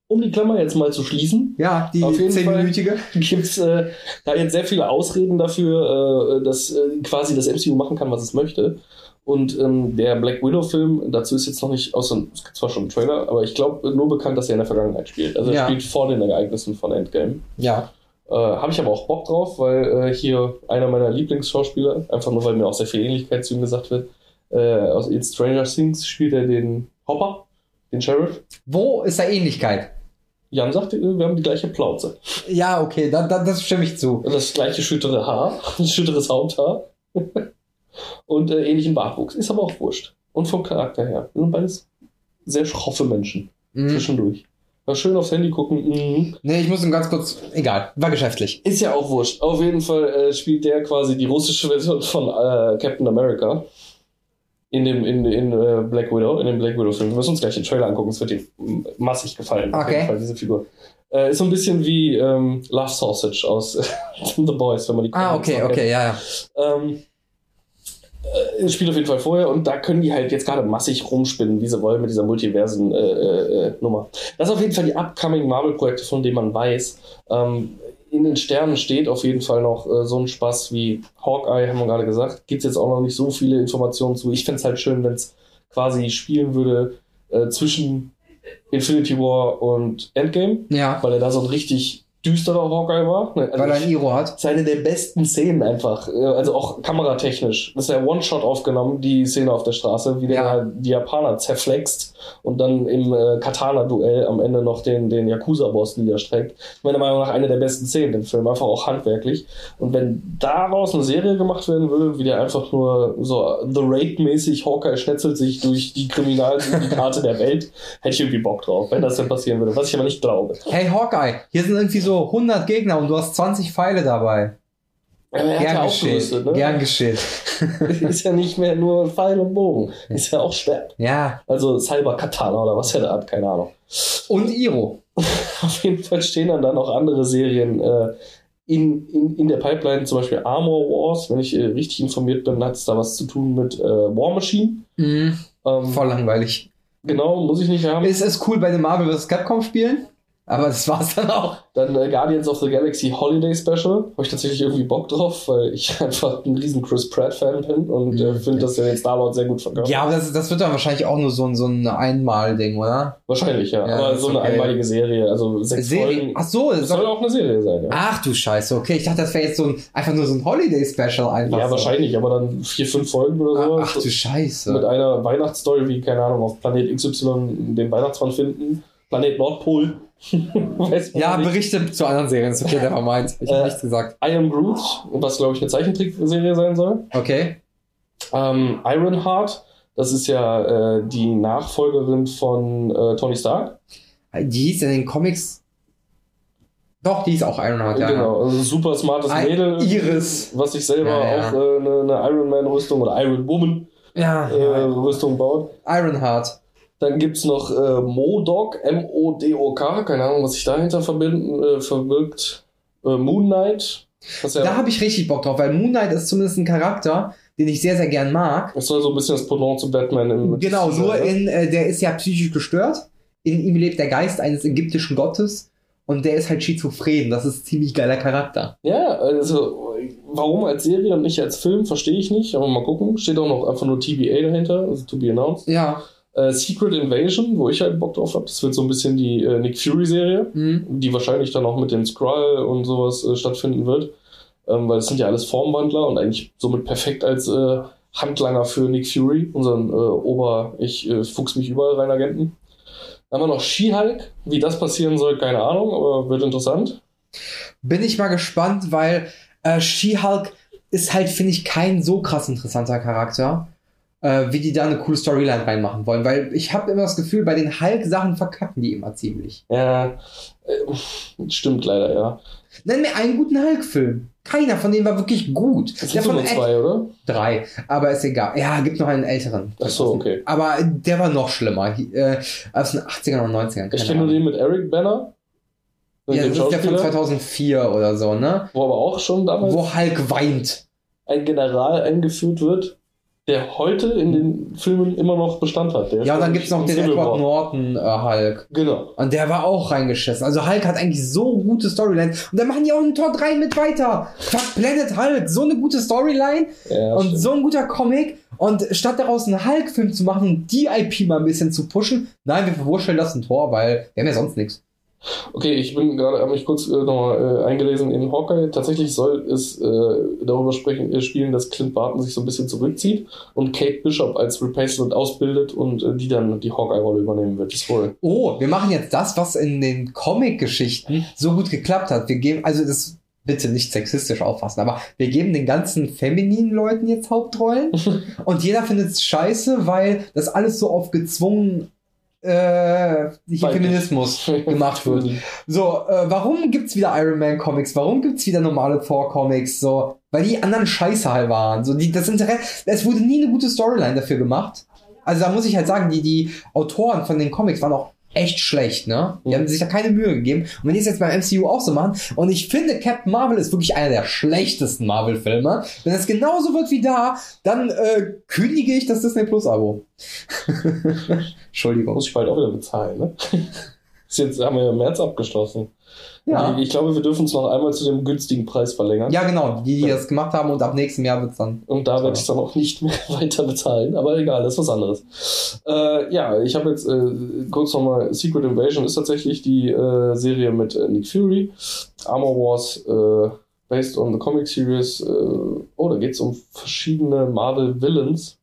Um die Klammer jetzt mal zu schließen, Ja, die Auf jeden Fall. zehnminütige. gibt es äh, da jetzt sehr viele Ausreden dafür, äh, dass äh, quasi das MCU machen kann, was es möchte. Und ähm, der Black Widow-Film, dazu ist jetzt noch nicht, außer es gibt zwar schon einen Trailer, aber ich glaube nur bekannt, dass er in der Vergangenheit spielt. Also er Ja. spielt vor den Ereignissen von Endgame. Ja. Äh, Habe ich aber auch Bock drauf, weil äh, hier einer meiner Lieblingsschauspieler, einfach nur weil mir auch sehr viel Ähnlichkeit zu ihm gesagt wird, äh, aus in Stranger Things spielt er den Hopper, den Sheriff. Wo ist da Ähnlichkeit? Jan sagt, äh, wir haben die gleiche Plauze. Ja, okay, da, da, das stimme ich zu. Das gleiche schüttere Haar, <laughs> ein schütteres Haupthaar <laughs> und äh, ähnlichen Bartwuchs. Ist aber auch wurscht. Und vom Charakter her. Wir sind beides sehr schroffe Menschen Mhm. zwischendurch. Mal schön aufs Handy gucken. Mhm. Nee, ich muss ihm ganz kurz. Egal, war geschäftlich. Ist ja auch wurscht. Auf jeden Fall äh, spielt der quasi die russische Version von äh, Captain America. In dem in, in äh, Black Widow, in dem Black Widow-Film. Wir müssen uns gleich den Trailer angucken, es wird dir massig gefallen. Auf Okay. jeden Fall, diese Figur. Äh, ist so ein bisschen wie ähm, Love Sausage aus <laughs> The Boys, wenn man die Ah, okay, kennt. okay, ja, ja. Ähm, äh, spielt auf jeden Fall vorher und da können die halt jetzt gerade massig rumspinnen, wie sie wollen mit dieser Multiversen-Nummer. Äh, äh, Nummer. das ist auf jeden Fall die upcoming Marvel-Projekte, von denen man weiß. Ähm, in den Sternen steht auf jeden Fall noch äh, so ein Spaß wie Hawkeye, haben wir gerade gesagt. Gibt es jetzt auch noch nicht so viele Informationen zu. Ich fände es halt schön, wenn es quasi spielen würde äh, zwischen Infinity War und Endgame, Ja, weil er da so ein richtig düsterer Hawkeye war. Ne, also weil er ein Iro hat. das ist eine der besten Szenen einfach. Also auch kameratechnisch. Das ist ja One-Shot aufgenommen, die Szene auf der Straße, wie der Ja. die Japaner zerflext und dann im äh, Katana-Duell am Ende noch den, den Yakuza-Boss niederstreckt. Meiner Meinung nach eine der besten Szenen im Film, einfach auch handwerklich. Und wenn daraus eine Serie gemacht werden würde, wie der einfach nur so The Raid-mäßig Hawkeye schnetzelt sich durch die Kriminalsyndikate der Welt, <laughs> hätte ich irgendwie Bock drauf, wenn das denn passieren würde. Was ich aber nicht glaube. Hey Hawkeye, hier sind irgendwie so 100 Gegner und du hast 20 Pfeile dabei. Aber er hat ja Gern geschehen. ne? Gern geschehen. <laughs> ist ja nicht mehr nur Pfeil und Bogen. Ist ja auch Schwert. Ja. Also Cyber-Katana oder was er da hat, keine Ahnung. Und Iro. <laughs> Auf jeden Fall stehen dann da noch andere Serien äh, in, in, in der Pipeline, zum Beispiel Armor Wars. Wenn ich äh, richtig informiert bin, hat es da was zu tun mit äh, War Machine. Mhm. Ähm, Voll langweilig. Genau, muss ich nicht haben. Ist es cool bei den Marvel vs. Capcom Spielen? Aber das war's dann auch. Dann äh, Guardians of the Galaxy Holiday Special. Habe ich tatsächlich irgendwie Bock drauf, weil ich <laughs> einfach ein riesen Chris Pratt-Fan bin und äh, finde, dass er jetzt Star-Lord sehr gut verkauft. Ja, aber das, das wird dann wahrscheinlich auch nur so ein, so ein Einmal-Ding, oder? Wahrscheinlich, ja. Ja, Aber so eine okay. einmalige Serie. Also sechs Serie. Folgen. Ach so, das soll auch eine Serie sein, ja. Ach du Scheiße, okay. Ich dachte, das wäre jetzt so ein, einfach nur so ein Holiday-Special einfach. Ja, so. wahrscheinlich, aber dann vier, fünf Folgen oder so. Ach, ach du Scheiße. Mit einer Weihnachtsstory, wie, keine Ahnung, auf Planet XY den Weihnachtsmann finden. Planet Nordpol. Ja. Berichte zu anderen Serien. Ist okay, der war meint. Ich Äh, habe nichts gesagt. I Am Groot, was glaube ich eine Zeichentrickserie sein soll. Okay. Ähm, Ironheart, das ist ja äh, die Nachfolgerin von äh, Tony Stark. Die hieß in den Comics. Doch, die ist auch Ironheart, ja. Genau, also super smartes Ein Mädel. Iris. Was sich selber Ja, ja. auch äh, eine, eine Iron Man Rüstung oder Iron Woman Ja, äh, ja. Rüstung baut. Ironheart. Dann gibt's noch äh, Modok, M-O-D-O-K, keine Ahnung, was sich dahinter verbinden, äh, verbirgt. Äh, Moon Knight. Ja, Da habe ich richtig Bock drauf, weil Moon Knight ist zumindest ein Charakter, den ich sehr, sehr gern mag. das soll so ein bisschen das Pendant zu Batman im Genau, nur ne? in, äh, der ist ja psychisch gestört. In ihm lebt der Geist eines ägyptischen Gottes und der ist halt schizophren. Das ist ein ziemlich geiler Charakter. Ja, also warum als Serie und nicht als Film, verstehe ich nicht, aber mal gucken. Steht auch noch einfach nur TBA dahinter, also to be announced. Ja. Äh, Secret Invasion, wo ich halt Bock drauf habe, das wird so ein bisschen die äh, Nick Fury-Serie. Mhm. die wahrscheinlich dann auch mit dem Skrull und sowas äh, stattfinden wird. Ähm, weil es sind ja alles Formwandler und eigentlich somit perfekt als äh, Handlanger für Nick Fury, unseren äh, Ober, ich äh, fuchs mich überall rein Agenten. Dann haben wir noch She-Hulk. Wie das passieren soll, keine Ahnung, aber wird interessant. Bin ich mal gespannt, weil äh, She-Hulk ist halt, finde ich, kein so krass interessanter Charakter, äh, wie die da eine coole Storyline reinmachen wollen. Weil ich habe immer das Gefühl, bei den Hulk-Sachen verkacken die immer ziemlich. Ja, äh, stimmt leider, ja. Nenn mir einen guten Hulk-Film. Keiner von denen war wirklich gut. Es gibt nur zwei, oder? Drei, aber ist egal. Ja, gibt noch einen älteren. Ach so, okay. Aber der war noch schlimmer. Äh, aus den 80ern und 90ern. Ich kenne nur den mit Eric Banner. Ja, das ist der von Schauspieler, 2004 oder so, ne? wo aber auch schon damals Wo Hulk weint. ein General eingeführt wird, der heute in den Filmen immer noch Bestand hat. Der Ja, und dann ist gibt's noch den Civil Edward War. Norton äh, Hulk. Genau. Und der war auch reingeschissen. Also Hulk hat eigentlich so gute Storylines. Und dann machen die auch in Tor 3 mit weiter. Fuck Planet Hulk. So eine gute Storyline Ja, und stimmt. so ein guter Comic. Und statt daraus einen Hulk-Film zu machen und die IP mal ein bisschen zu pushen, nein, wir verwurschteln das in Tor, weil wir haben ja sonst nichts. Okay, ich bin gerade, habe mich kurz äh, nochmal äh, eingelesen in Hawkeye. Tatsächlich soll es äh, darüber sprechen, äh, spielen, dass Clint Barton sich so ein bisschen zurückzieht und Kate Bishop als Replacement ausbildet und äh, die dann die Hawkeye-Rolle übernehmen wird. Ist wohl. Oh, wir machen jetzt das, was in den Comic-Geschichten so gut geklappt hat. Wir geben, also das bitte nicht sexistisch auffassen, aber wir geben den ganzen femininen Leuten jetzt Hauptrollen <laughs> und jeder findet es scheiße, weil das alles so auf gezwungen äh, Feminismus <laughs> gemacht wird. So, äh, warum gibt's wieder Iron Man Comics? Warum gibt's wieder normale Thor Comics? So, weil die anderen scheiße halt waren. So, die, das Interesse, es wurde nie eine gute Storyline dafür gemacht. Also da muss ich halt sagen, die, die Autoren von den Comics waren auch echt schlecht, ne? Die Mhm. haben sich da keine Mühe gegeben. Und wenn die es jetzt beim MCU auch so machen, und ich finde, Captain Marvel ist wirklich einer der schlechtesten Marvel-Filme. Wenn es genauso wird wie da, dann äh, kündige ich das Disney Plus-Abo. <laughs> Entschuldigung. Muss ich bald auch wieder bezahlen, ne? <laughs> Ist jetzt haben wir ja im März abgeschlossen. Ja. Ich glaube, wir dürfen es noch einmal zu dem günstigen Preis verlängern. Ja, genau, die, die das gemacht haben und ab nächstem Jahr wird's dann. Und da werde ich dann auch nicht mehr <laughs> weiter bezahlen. Aber egal, das ist was anderes. Äh, ja, ich habe jetzt äh, kurz nochmal, Secret Invasion ist tatsächlich die äh, Serie mit äh, Nick Fury. Armor Wars, äh, based on the comic series. Äh, oh, da geht es um verschiedene Marvel Villains,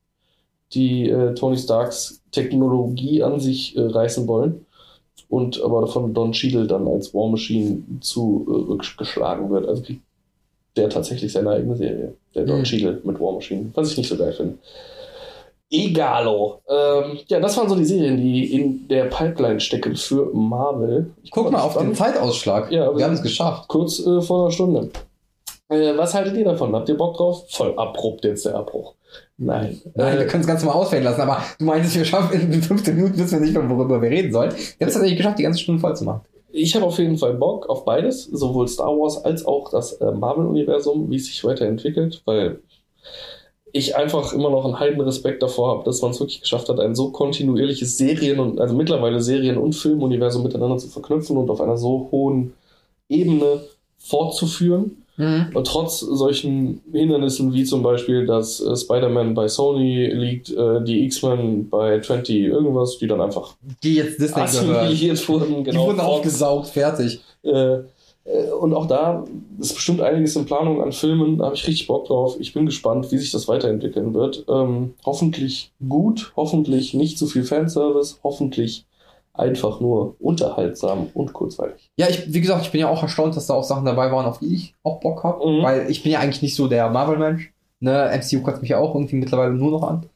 die Tony Starks Technologie an sich reißen wollen. Und aber von Don Cheadle dann als War Machine zurückgeschlagen wird. Also kriegt der tatsächlich seine eigene Serie. Der Don Mhm. Cheadle mit War Machine. Was ich nicht so geil finde. Egalo. Ähm, ja, das waren so die Serien, die in der Pipeline stecken für Marvel. Ich Guck mal auf den Zeitausschlag. Ja, wir haben es geschafft. Kurz äh, vor einer Stunde. Äh, was haltet ihr davon? Habt ihr Bock drauf? Voll abrupt jetzt der Abbruch. Nein. Nein, Äh, wir können es ganz mal ausfällen lassen, aber du meintest, wir schaffen in 15 Minuten wissen wir nicht mehr, worüber wir reden sollen. Wir haben es tatsächlich geschafft, die ganze Stunde voll zu machen. Ich habe auf jeden Fall Bock auf beides, sowohl Star Wars als auch das äh, Marvel-Universum, wie es sich weiterentwickelt, weil ich einfach immer noch einen heiden Respekt davor habe, dass man es wirklich geschafft hat, ein so kontinuierliches Serien- und also mittlerweile Serien- und Filmuniversum miteinander zu verknüpfen und auf einer so hohen Ebene fortzuführen. Und trotz solchen Hindernissen wie zum Beispiel, dass äh, Spider-Man bei Sony liegt, äh, die X-Men bei 20 irgendwas, die dann einfach Die jetzt Disney assimiliert wurden. Die genau, wurden Fox. aufgesaugt, fertig. Äh, äh, und auch da ist bestimmt einiges in Planung an Filmen, da habe ich richtig Bock drauf. Ich bin gespannt, wie sich das weiterentwickeln wird. Ähm, hoffentlich gut, hoffentlich nicht zu viel Fanservice, hoffentlich einfach nur unterhaltsam und kurzweilig. Ja, ich, wie gesagt, ich bin ja auch erstaunt, dass da auch Sachen dabei waren, auf die ich auch Bock habe. Mhm. Weil ich bin ja eigentlich nicht so der Marvel-Mensch. Ne, MCU kotzt mich ja auch irgendwie mittlerweile nur noch an.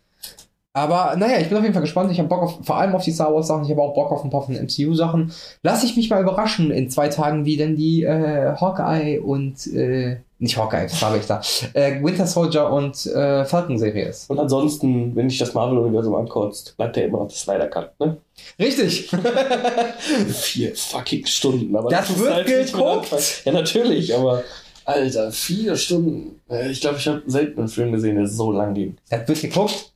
Aber naja, ich bin auf jeden Fall gespannt. Ich habe Bock auf, vor allem auf die Star Wars Sachen. Ich habe auch Bock auf ein paar von den MCU Sachen. Lass ich mich mal überraschen in zwei Tagen, wie denn die äh, Hawkeye und äh, nicht Hawkeye, was habe ich da? Äh, Winter Soldier und äh, Falcon Serie ist. Und ansonsten, wenn dich das Marvel-Universum ankotzt, bleibt ja immer noch das Snyder Cut, ne? Richtig. Vier fucking Stunden. Aber Das ist wird halt geguckt. Ja, natürlich, aber Alter, vier Stunden. Äh, Ich glaube, ich habe selten einen Film gesehen, der so lang ging. Das wird geguckt.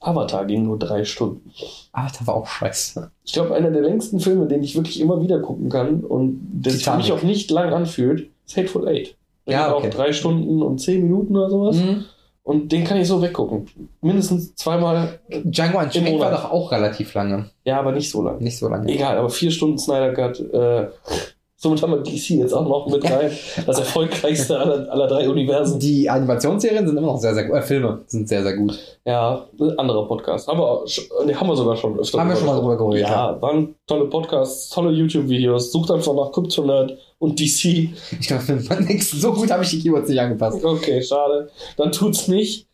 Avatar ging nur drei Stunden. Das war auch scheiße. Ich glaube, einer der längsten Filme, den ich wirklich immer wieder gucken kann und der sich für mich auch nicht lang anfühlt, ist Hateful Eight. Der Ja, okay. auch drei Stunden und zehn Minuten oder sowas. Mhm. Und den kann ich so weggucken. Mindestens zweimal. Django Unchained war doch auch relativ lange. Ja, aber nicht so lang. Nicht so lange. Egal, aber vier Stunden Snyder Cut. Äh, somit haben wir DC jetzt auch noch mit rein. Das erfolgreichste aller, aller drei Universen. Die Animationsserien sind immer noch sehr, sehr gut. Äh, Filme sind sehr, sehr gut. Ja, anderer Podcast. Aber sch- nee, haben wir sogar schon öfter Haben wir schon mal drüber geredet, Ja, waren tolle Podcasts, tolle YouTube-Videos. Sucht einfach nach Kryptonerd und DC. Ich glaube, für den nächsten so gut habe ich die Keywords nicht angepasst. Okay, schade. Dann tut's nicht.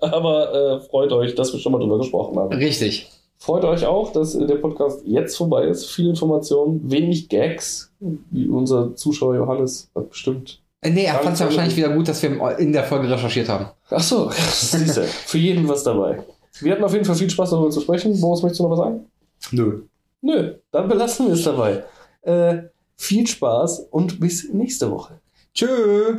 Aber äh, freut euch, dass wir schon mal drüber gesprochen haben. Richtig. Freut euch auch, dass äh, der Podcast jetzt vorbei ist. Viel Information, wenig Gags, wie unser Zuschauer Johannes hat bestimmt. Äh, nee, er fand es ja wahrscheinlich wieder gut, dass wir in der Folge recherchiert haben. Ach so, <laughs> siehste, für jeden was dabei. Wir hatten auf jeden Fall viel Spaß darüber zu sprechen. Boris, möchtest du noch was sagen? Nö. Nö, dann belassen wir es dabei. Äh, viel Spaß und bis nächste Woche. Tschö.